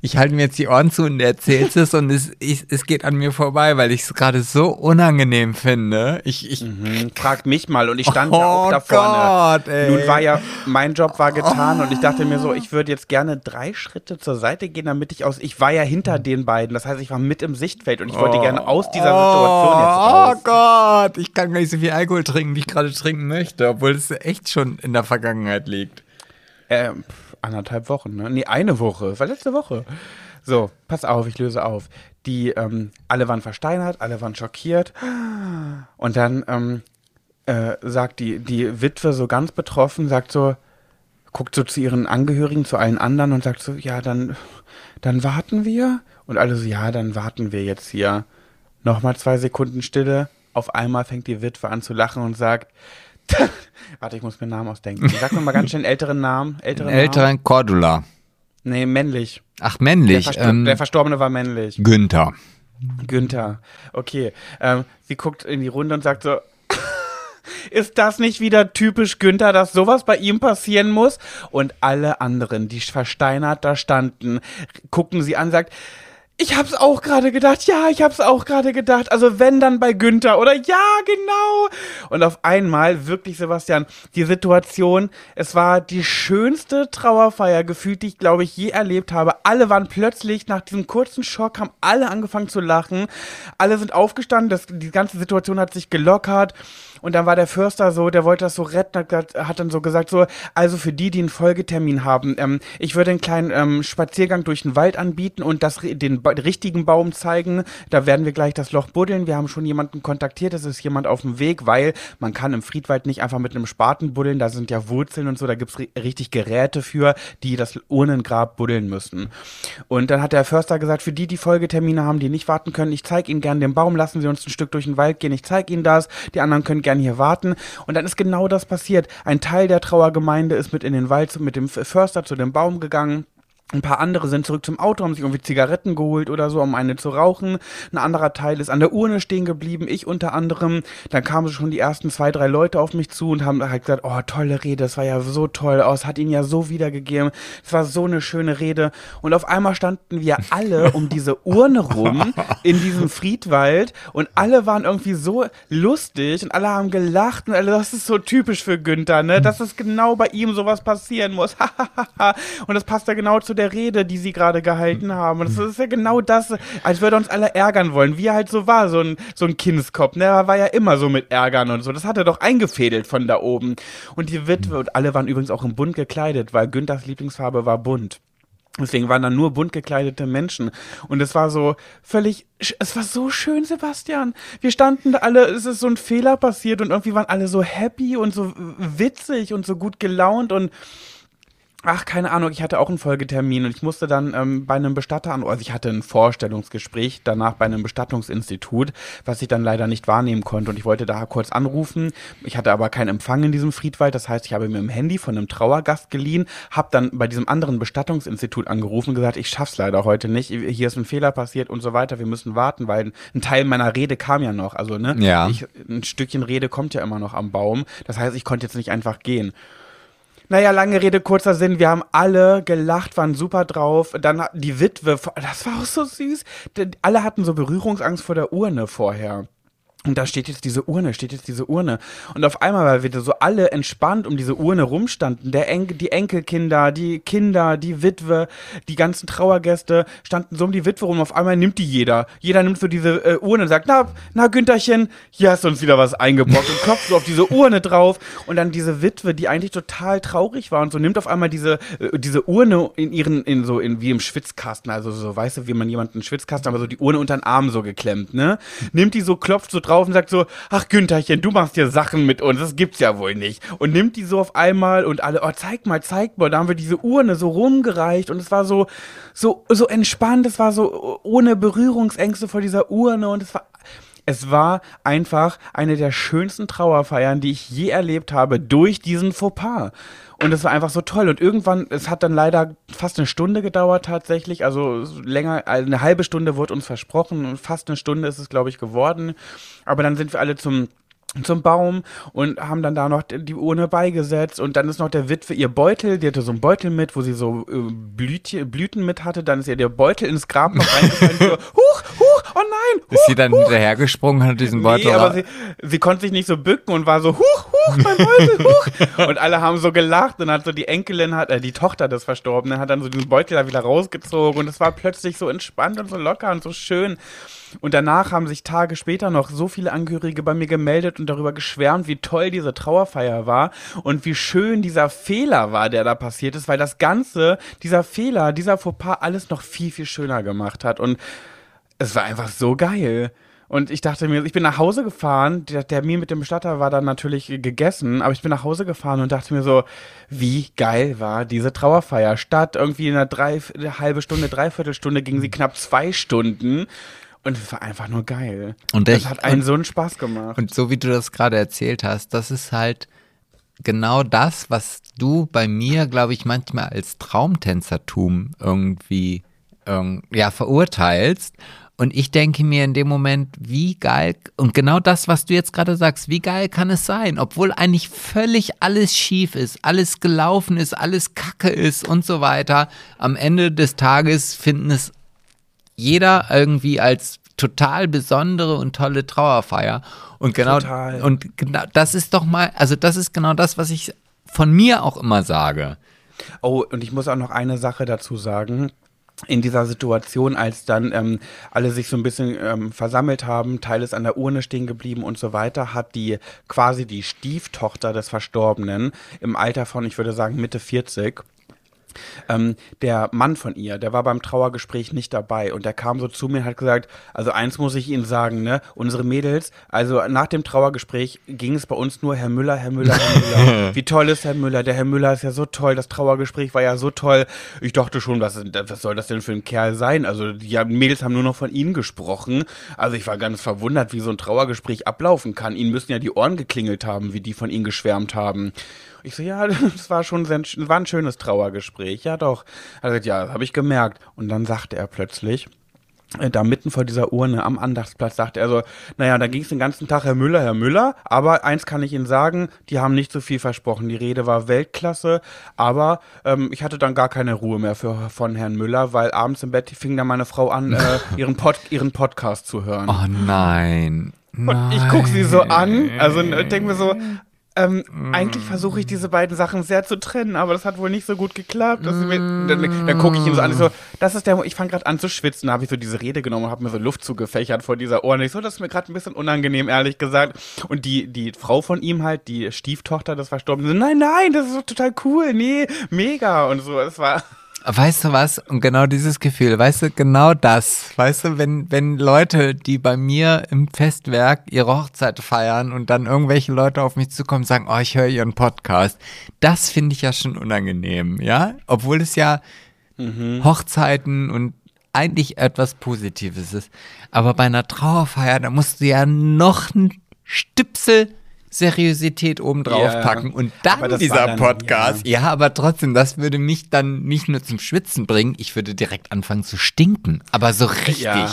ich halte mir jetzt die Ohren zu und erzählst es und es, ich, es geht an mir vorbei, weil ich es gerade so unangenehm finde. Ich, ich, Hm, Frag mich mal und ich stand ja Oh auch da vorne. Gott, ey. Nun war ja, mein Job war getan und ich dachte mir so, ich würde jetzt gerne drei Schritte zur Seite gehen, damit ich aus, ich war ja hinter den beiden, das heißt, ich war mit im Sichtfeld und ich wollte gerne aus dieser Situation jetzt raus. Oh Gott, ich kann gar nicht so viel Alkohol trinken, wie ich gerade trinken möchte, obwohl es echt schon in der Vergangenheit liegt. Äh, pf, anderthalb Wochen, ne? Nee, eine Woche. War letzte Woche. So, pass auf, ich löse auf. Die, ähm, alle waren versteinert, alle waren schockiert. Und dann ähm, äh, sagt die, die Witwe so ganz betroffen, sagt so, guckt so zu ihren Angehörigen, zu allen anderen und sagt so, ja, dann, dann warten wir. Und alle so, ja, dann warten wir jetzt hier. Nochmal zwei Sekunden Stille. Auf einmal fängt die Witwe an zu lachen und sagt, warte, ich muss mir einen Namen ausdenken. Sag mir mal ganz schnell einen älteren Namen. Älteren Namen. Älteren Cordula. Nee, männlich. Ach, Der, männlich. Verstor Ähm, der Verstorbene war männlich. Günther. Günther. Okay. Ähm, sie guckt in die Runde und sagt so, ist das nicht wieder typisch Günther, dass sowas bei ihm passieren muss? Und alle anderen, die versteinert da standen, gucken sie an, sagt, ich hab's auch gerade gedacht, ja, ich hab's auch gerade gedacht. Also wenn dann bei Günther oder ja, genau. Und auf einmal, wirklich, Sebastian, die Situation, es war die schönste Trauerfeier gefühlt, die ich, glaube ich, je erlebt habe. Alle waren plötzlich, nach diesem kurzen Schock, haben alle angefangen zu lachen. Alle sind aufgestanden, das, die ganze Situation hat sich gelockert. Und dann war der Förster so, der wollte das so retten, hat, hat dann so gesagt, so, also für die, die einen Folgetermin haben, ähm, ich würde einen kleinen ähm, Spaziergang durch den Wald anbieten und das, den ba richtigen Baum zeigen. Da werden wir gleich das Loch buddeln. Wir haben schon jemanden kontaktiert, es ist jemand auf dem Weg, weil man kann im Friedwald nicht einfach mit einem Spaten buddeln, da sind ja Wurzeln und so, da gibt's ri richtig Geräte für, die das Urnengrab buddeln müssen. Und dann hat der Förster gesagt, für die, die Folgetermine haben, die nicht warten können, ich zeige Ihnen gern den Baum, lassen Sie uns ein Stück durch den Wald gehen, ich zeige Ihnen das, die anderen können gern hier warten. Und dann ist genau das passiert. Ein Teil der Trauergemeinde ist mit in den Wald, mit dem Förster zu dem Baum gegangen. Ein paar andere sind zurück zum Auto, haben sich irgendwie Zigaretten geholt oder so, um eine zu rauchen. Ein anderer Teil ist an der Urne stehen geblieben, ich unter anderem. Dann kamen schon die ersten zwei, drei Leute auf mich zu und haben halt gesagt, oh, tolle Rede, das war ja so toll, oh, es hat ihnen ja so wiedergegeben, es war so eine schöne Rede. Und auf einmal standen wir alle um diese Urne rum in diesem Friedwald und alle waren irgendwie so lustig und alle haben gelacht und alle, das ist so typisch für Günther, ne? Das ist genau bei ihm sowas passieren muss. und das passt ja genau zu der Rede, die sie gerade gehalten haben. Und das ist ja genau das, als würde uns alle ärgern wollen, wie er halt so war, so ein, so ein Kindskopf, ne? Er war ja immer so mit Ärgern und so. Das hat er doch eingefädelt von da oben. Und die Witwe, und alle waren übrigens auch im bunt gekleidet, weil Günthers Lieblingsfarbe war bunt. Deswegen waren da nur bunt gekleidete Menschen. Und es war so völlig, es war so schön, Sebastian. Wir standen da alle, es ist so ein Fehler passiert und irgendwie waren alle so happy und so witzig und so gut gelaunt und Ach, keine Ahnung, ich hatte auch einen Folgetermin und ich musste dann ähm, bei einem Bestatter an, also ich hatte ein Vorstellungsgespräch, danach bei einem Bestattungsinstitut, was ich dann leider nicht wahrnehmen konnte und ich wollte da kurz anrufen. Ich hatte aber keinen Empfang in diesem Friedwald, das heißt, ich habe mir im Handy von einem Trauergast geliehen, habe dann bei diesem anderen Bestattungsinstitut angerufen und gesagt, ich schaff's leider heute nicht, hier ist ein Fehler passiert und so weiter, wir müssen warten, weil ein Teil meiner Rede kam ja noch, also ne, Ja. ich, ein Stückchen Rede kommt ja immer noch am Baum, das heißt, ich konnte jetzt nicht einfach gehen. Naja, lange Rede, kurzer Sinn. Wir haben alle gelacht, waren super drauf. Dann die Witwe, das war auch so süß. Alle hatten so Berührungsangst vor der Urne vorher. Und da steht jetzt diese Urne, steht jetzt diese Urne. Und auf einmal, weil wir so alle entspannt um diese Urne rumstanden, der Enkel, die Enkelkinder, die Kinder, die Witwe, die ganzen Trauergäste standen so um die Witwe rum. Auf einmal nimmt die jeder. Jeder nimmt so diese äh, Urne und sagt, na, na, Güntherchen, hier hast du uns wieder was eingebrockt und klopft so auf diese Urne drauf. Und dann diese Witwe, die eigentlich total traurig war und so nimmt auf einmal diese, äh, diese Urne in ihren, in so, in, wie im Schwitzkasten, also so, weißt du, wie man jemanden Schwitzkasten, aber so die Urne unter den Arm so geklemmt, ne? Nimmt die so, klopft so drauf und sagt so, ach Güntherchen, du machst hier Sachen mit uns, das gibt's ja wohl nicht. Und nimmt die so auf einmal und alle, oh, zeig mal, zeig mal. Da haben wir diese Urne so rumgereicht und es war so, so, so entspannt, es war so ohne Berührungsängste vor dieser Urne und es war, es war einfach eine der schönsten Trauerfeiern, die ich je erlebt habe, durch diesen Fauxpas. Und es war einfach so toll. Und irgendwann, es hat dann leider fast eine Stunde gedauert tatsächlich. Also länger, eine halbe Stunde wurde uns versprochen. Und fast eine Stunde ist es, glaube ich, geworden. Aber dann sind wir alle zum zum Baum und haben dann da noch die Urne beigesetzt und dann ist noch der Witwe ihr Beutel, die hatte so einen Beutel mit, wo sie so äh, Blütchen, Blüten mit hatte, dann ist ihr der Beutel ins Grab noch reingefallen, so, huch, huch, oh nein, huch, Ist sie dann huch. hinterhergesprungen, hat diesen Beutel Nee, aber sie, sie konnte sich nicht so bücken und war so, huch, huch, mein Beutel, huch. Und alle haben so gelacht und hat so die Enkelin, hat, äh, die Tochter des Verstorbenen, hat dann so diesen Beutel da wieder rausgezogen und es war plötzlich so entspannt und so locker und so schön. Und danach haben sich Tage später noch so viele Angehörige bei mir gemeldet und darüber geschwärmt, wie toll diese Trauerfeier war und wie schön dieser Fehler war, der da passiert ist, weil das Ganze, dieser Fehler, dieser Fauxpas alles noch viel, viel schöner gemacht hat. Und es war einfach so geil. Und ich dachte mir, ich bin nach Hause gefahren, der Termin mit dem Bestatter war dann natürlich gegessen, aber ich bin nach Hause gefahren und dachte mir so, wie geil war diese Trauerfeier. Statt irgendwie in einer drei, eine halbe Stunde, dreiviertel Stunde ging sie knapp zwei Stunden. Und es war einfach nur geil. Und das ich- hat einen und- so einen Spaß gemacht. Und so wie du das gerade erzählt hast, das ist halt genau das, was du bei mir, glaube ich, manchmal als Traumtänzertum irgendwie ähm, ja, verurteilst. Und ich denke mir in dem Moment, wie geil, und genau das, was du jetzt gerade sagst, wie geil kann es sein, obwohl eigentlich völlig alles schief ist, alles gelaufen ist, alles kacke ist und so weiter. Am Ende des Tages finden es jeder irgendwie als total besondere und tolle Trauerfeier. Und genau, Total. und genau, das ist doch mal, also das ist genau das, was ich von mir auch immer sage. Oh, und ich muss auch noch eine Sache dazu sagen. In dieser Situation, als dann ähm, alle sich so ein bisschen ähm, versammelt haben, Teil ist an der Urne stehen geblieben und so weiter, hat die quasi die Stieftochter des Verstorbenen im Alter von, ich würde sagen, Mitte 40, ähm, der Mann von ihr, der war beim Trauergespräch nicht dabei und der kam so zu mir und hat gesagt, also eins muss ich Ihnen sagen, ne, unsere Mädels, also nach dem Trauergespräch ging es bei uns nur Herr Müller, Herr Müller, Herr Müller. Wie toll ist Herr Müller? Der Herr Müller ist ja so toll, das Trauergespräch war ja so toll. Ich dachte schon, was, was soll das denn für ein Kerl sein? Also die Mädels haben nur noch von Ihnen gesprochen. Also ich war ganz verwundert, wie so ein Trauergespräch ablaufen kann. Ihnen müssen ja die Ohren geklingelt haben, wie die von Ihnen geschwärmt haben. Ich so, ja, das war schon sehr, war ein schönes Trauergespräch. Ja, doch. Er gesagt, ja, das habe ich gemerkt. Und dann sagte er plötzlich, äh, da mitten vor dieser Urne am Andachtsplatz, sagte er so, naja, da ging es den ganzen Tag Herr Müller, Herr Müller, aber eins kann ich Ihnen sagen, die haben nicht so viel versprochen. Die Rede war Weltklasse, aber ähm, ich hatte dann gar keine Ruhe mehr für, von Herrn Müller, weil abends im Bett fing dann meine Frau an, äh, ihren, Pod, ihren Podcast zu hören. Oh nein. Und ich gucke sie so an, also denke mir so, ähm, eigentlich versuche ich diese beiden Sachen sehr zu trennen, aber das hat wohl nicht so gut geklappt. Dass sie mir, dann dann gucke ich ihn so an, ich so, das ist der, ich fange gerade an zu schwitzen, da habe ich so diese Rede genommen und habe mir so Luft zugefächert vor dieser Ohren. Ich so, das ist mir gerade ein bisschen unangenehm, ehrlich gesagt. Und die, die Frau von ihm halt, die Stieftochter des Verstorbenen, so, nein, nein, das ist so total cool, nee, mega und so. Es war, Weißt du was? Und genau dieses Gefühl, weißt du, genau das. Weißt du, wenn, wenn Leute, die bei mir im Festwerk ihre Hochzeit feiern und dann irgendwelche Leute auf mich zukommen und sagen, oh, ich höre ihren Podcast, das finde ich ja schon unangenehm, ja? Obwohl es ja Hochzeiten und eigentlich etwas Positives ist. Aber bei einer Trauerfeier, da musst du ja noch ein Stüpsel Seriosität obendrauf Ja, packen. Und dann dieser dann- Podcast. Ja. aber trotzdem, das würde mich dann nicht nur zum Schwitzen bringen, ich würde direkt anfangen zu stinken. Aber so richtig. Ja.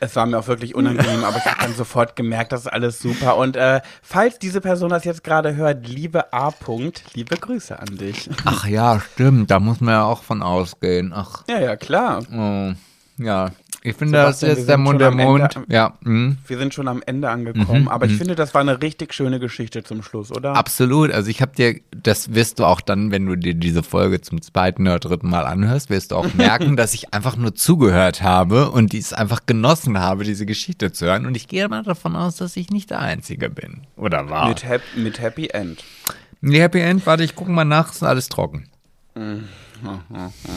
Es war mir auch wirklich unangenehm, aber ich habe dann sofort gemerkt, das ist alles super. Und äh, falls diese Person das jetzt gerade hört, liebe A. -Punkt, liebe Grüße an dich. Ach ja, stimmt, da muss man ja auch von ausgehen. Ach, Ja, ja, klar. oh. Ja, ich finde, das ist der Mund schon der Mond. Ende. Ja, mh. Wir sind schon am Ende angekommen, Mhm, aber ich finde, das war eine richtig schöne Geschichte zum Schluss, oder? absolut. Also ich habe dir, das wirst du auch dann, wenn du dir diese Folge zum zweiten oder dritten Mal anhörst, wirst du auch merken, dass ich einfach nur zugehört habe und dies einfach genossen habe, diese Geschichte zu hören. Und ich gehe mal davon aus, dass ich nicht der Einzige bin. Oder war? Mit, Hap mit Happy End. Nee, Happy End, warte, ich gucke mal nach, ist alles trocken.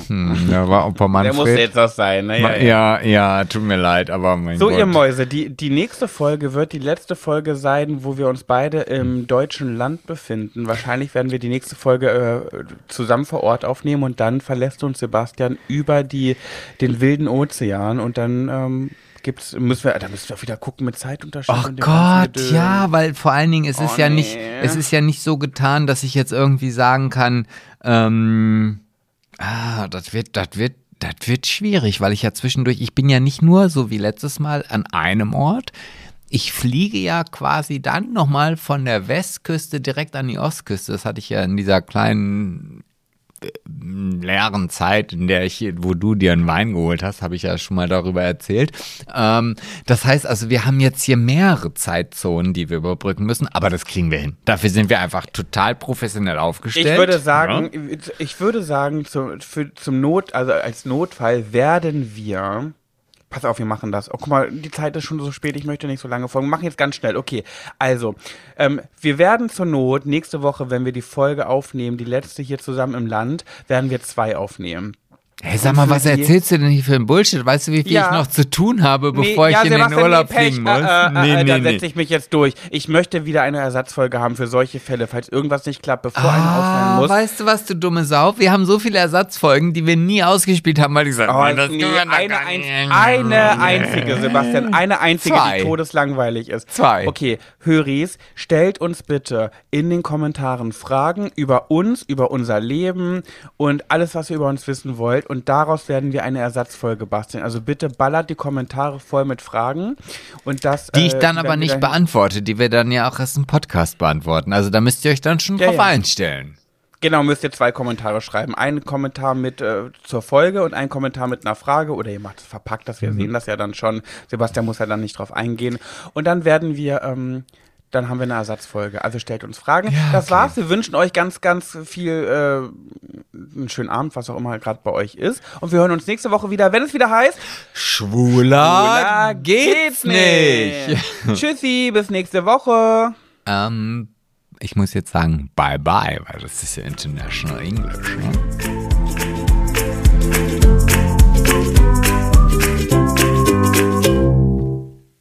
Hm, da war Opa Der muss Manfred. jetzt das sein, ne? Ma- ja, ja, tut mir leid, aber mein So, Gott. ihr Mäuse, die, die nächste Folge wird die letzte Folge sein, wo wir uns beide im deutschen Land befinden. Wahrscheinlich werden wir die nächste Folge äh, zusammen vor Ort aufnehmen und dann verlässt uns Sebastian über die, den wilden Ozean und dann ähm, gibt's, müssen wir, da müssen wir wieder gucken mit Zeitunterschied. Ach Gott, ja, weil vor allen Dingen, es ist Oh, ja nicht, nee. es ist ja nicht so getan, dass ich jetzt irgendwie sagen kann, ähm, ah, das wird, das wird, das wird schwierig, weil ich ja zwischendurch, ich bin ja nicht nur, so wie letztes Mal, an einem Ort. Ich fliege ja quasi dann nochmal von der Westküste direkt an die Ostküste. Das hatte ich ja in dieser kleinen leeren Zeit, in der ich, wo du dir einen Wein geholt hast, habe ich ja schon mal darüber erzählt. Ähm, das heißt also, wir haben jetzt hier mehrere Zeitzonen, die wir überbrücken müssen, aber das kriegen wir hin. Dafür sind wir einfach total professionell aufgestellt. Ich würde sagen, ich würde sagen, zu, für, zum Not, also als Notfall werden wir. Pass auf, wir machen das. Oh, guck mal, die Zeit ist schon so spät, ich möchte nicht so lange folgen. Wir machen jetzt ganz schnell. Okay, also, ähm, wir werden zur Not nächste Woche, wenn wir die Folge aufnehmen, die letzte hier zusammen im Land, werden wir zwei aufnehmen. Hey, sag mal, was erzählst du denn hier für ein Bullshit? Weißt du, wie viel Ja. ich noch zu tun habe, bevor Nee, ich ja, in den Sebastian, Urlaub nee, Pech. fliegen muss? Äh, äh, nee, äh, da setze ich mich jetzt durch. Ich möchte wieder eine Ersatzfolge haben für solche Fälle, falls irgendwas nicht klappt, bevor eine ausfallen Ah, muss. weißt du was, du dumme Sau? Wir haben so viele Ersatzfolgen, die wir nie ausgespielt haben, weil die sagen, Oh, nein, das nee, eine, ein, nicht. eine einzige, Sebastian, eine einzige, Zwei. die todeslangweilig ist. Zwei. Okay, Höris, stellt uns bitte in den Kommentaren Fragen über uns, über unser Leben und alles, was ihr über uns wissen wollt. Und daraus werden wir eine Ersatzfolge basteln. Also bitte ballert die Kommentare voll mit Fragen. Und das, Die ich äh, dann aber werden wir nicht beantworte, die wir dann ja auch erst im Podcast beantworten. Also da müsst ihr euch dann schon Ja, drauf ja. einstellen. Genau, müsst ihr zwei Kommentare schreiben. Einen Kommentar mit äh, zur Folge und einen Kommentar mit einer Frage. Oder ihr macht es verpackt, dass wir Mhm. sehen das ja dann schon. Sebastian muss ja dann nicht drauf eingehen. Und dann werden wir, ähm, dann haben wir eine Ersatzfolge. Also stellt uns Fragen. das okay. war's. Wir wünschen euch ganz, ganz viel, äh, einen schönen Abend, was auch immer gerade bei euch ist. Und wir hören uns nächste Woche wieder, wenn es wieder heißt, Schwuler, "Cooler geht's nicht. Tschüssi, bis nächste Woche. ähm, ich muss jetzt sagen, bye bye, weil das ist ja International English. Ne?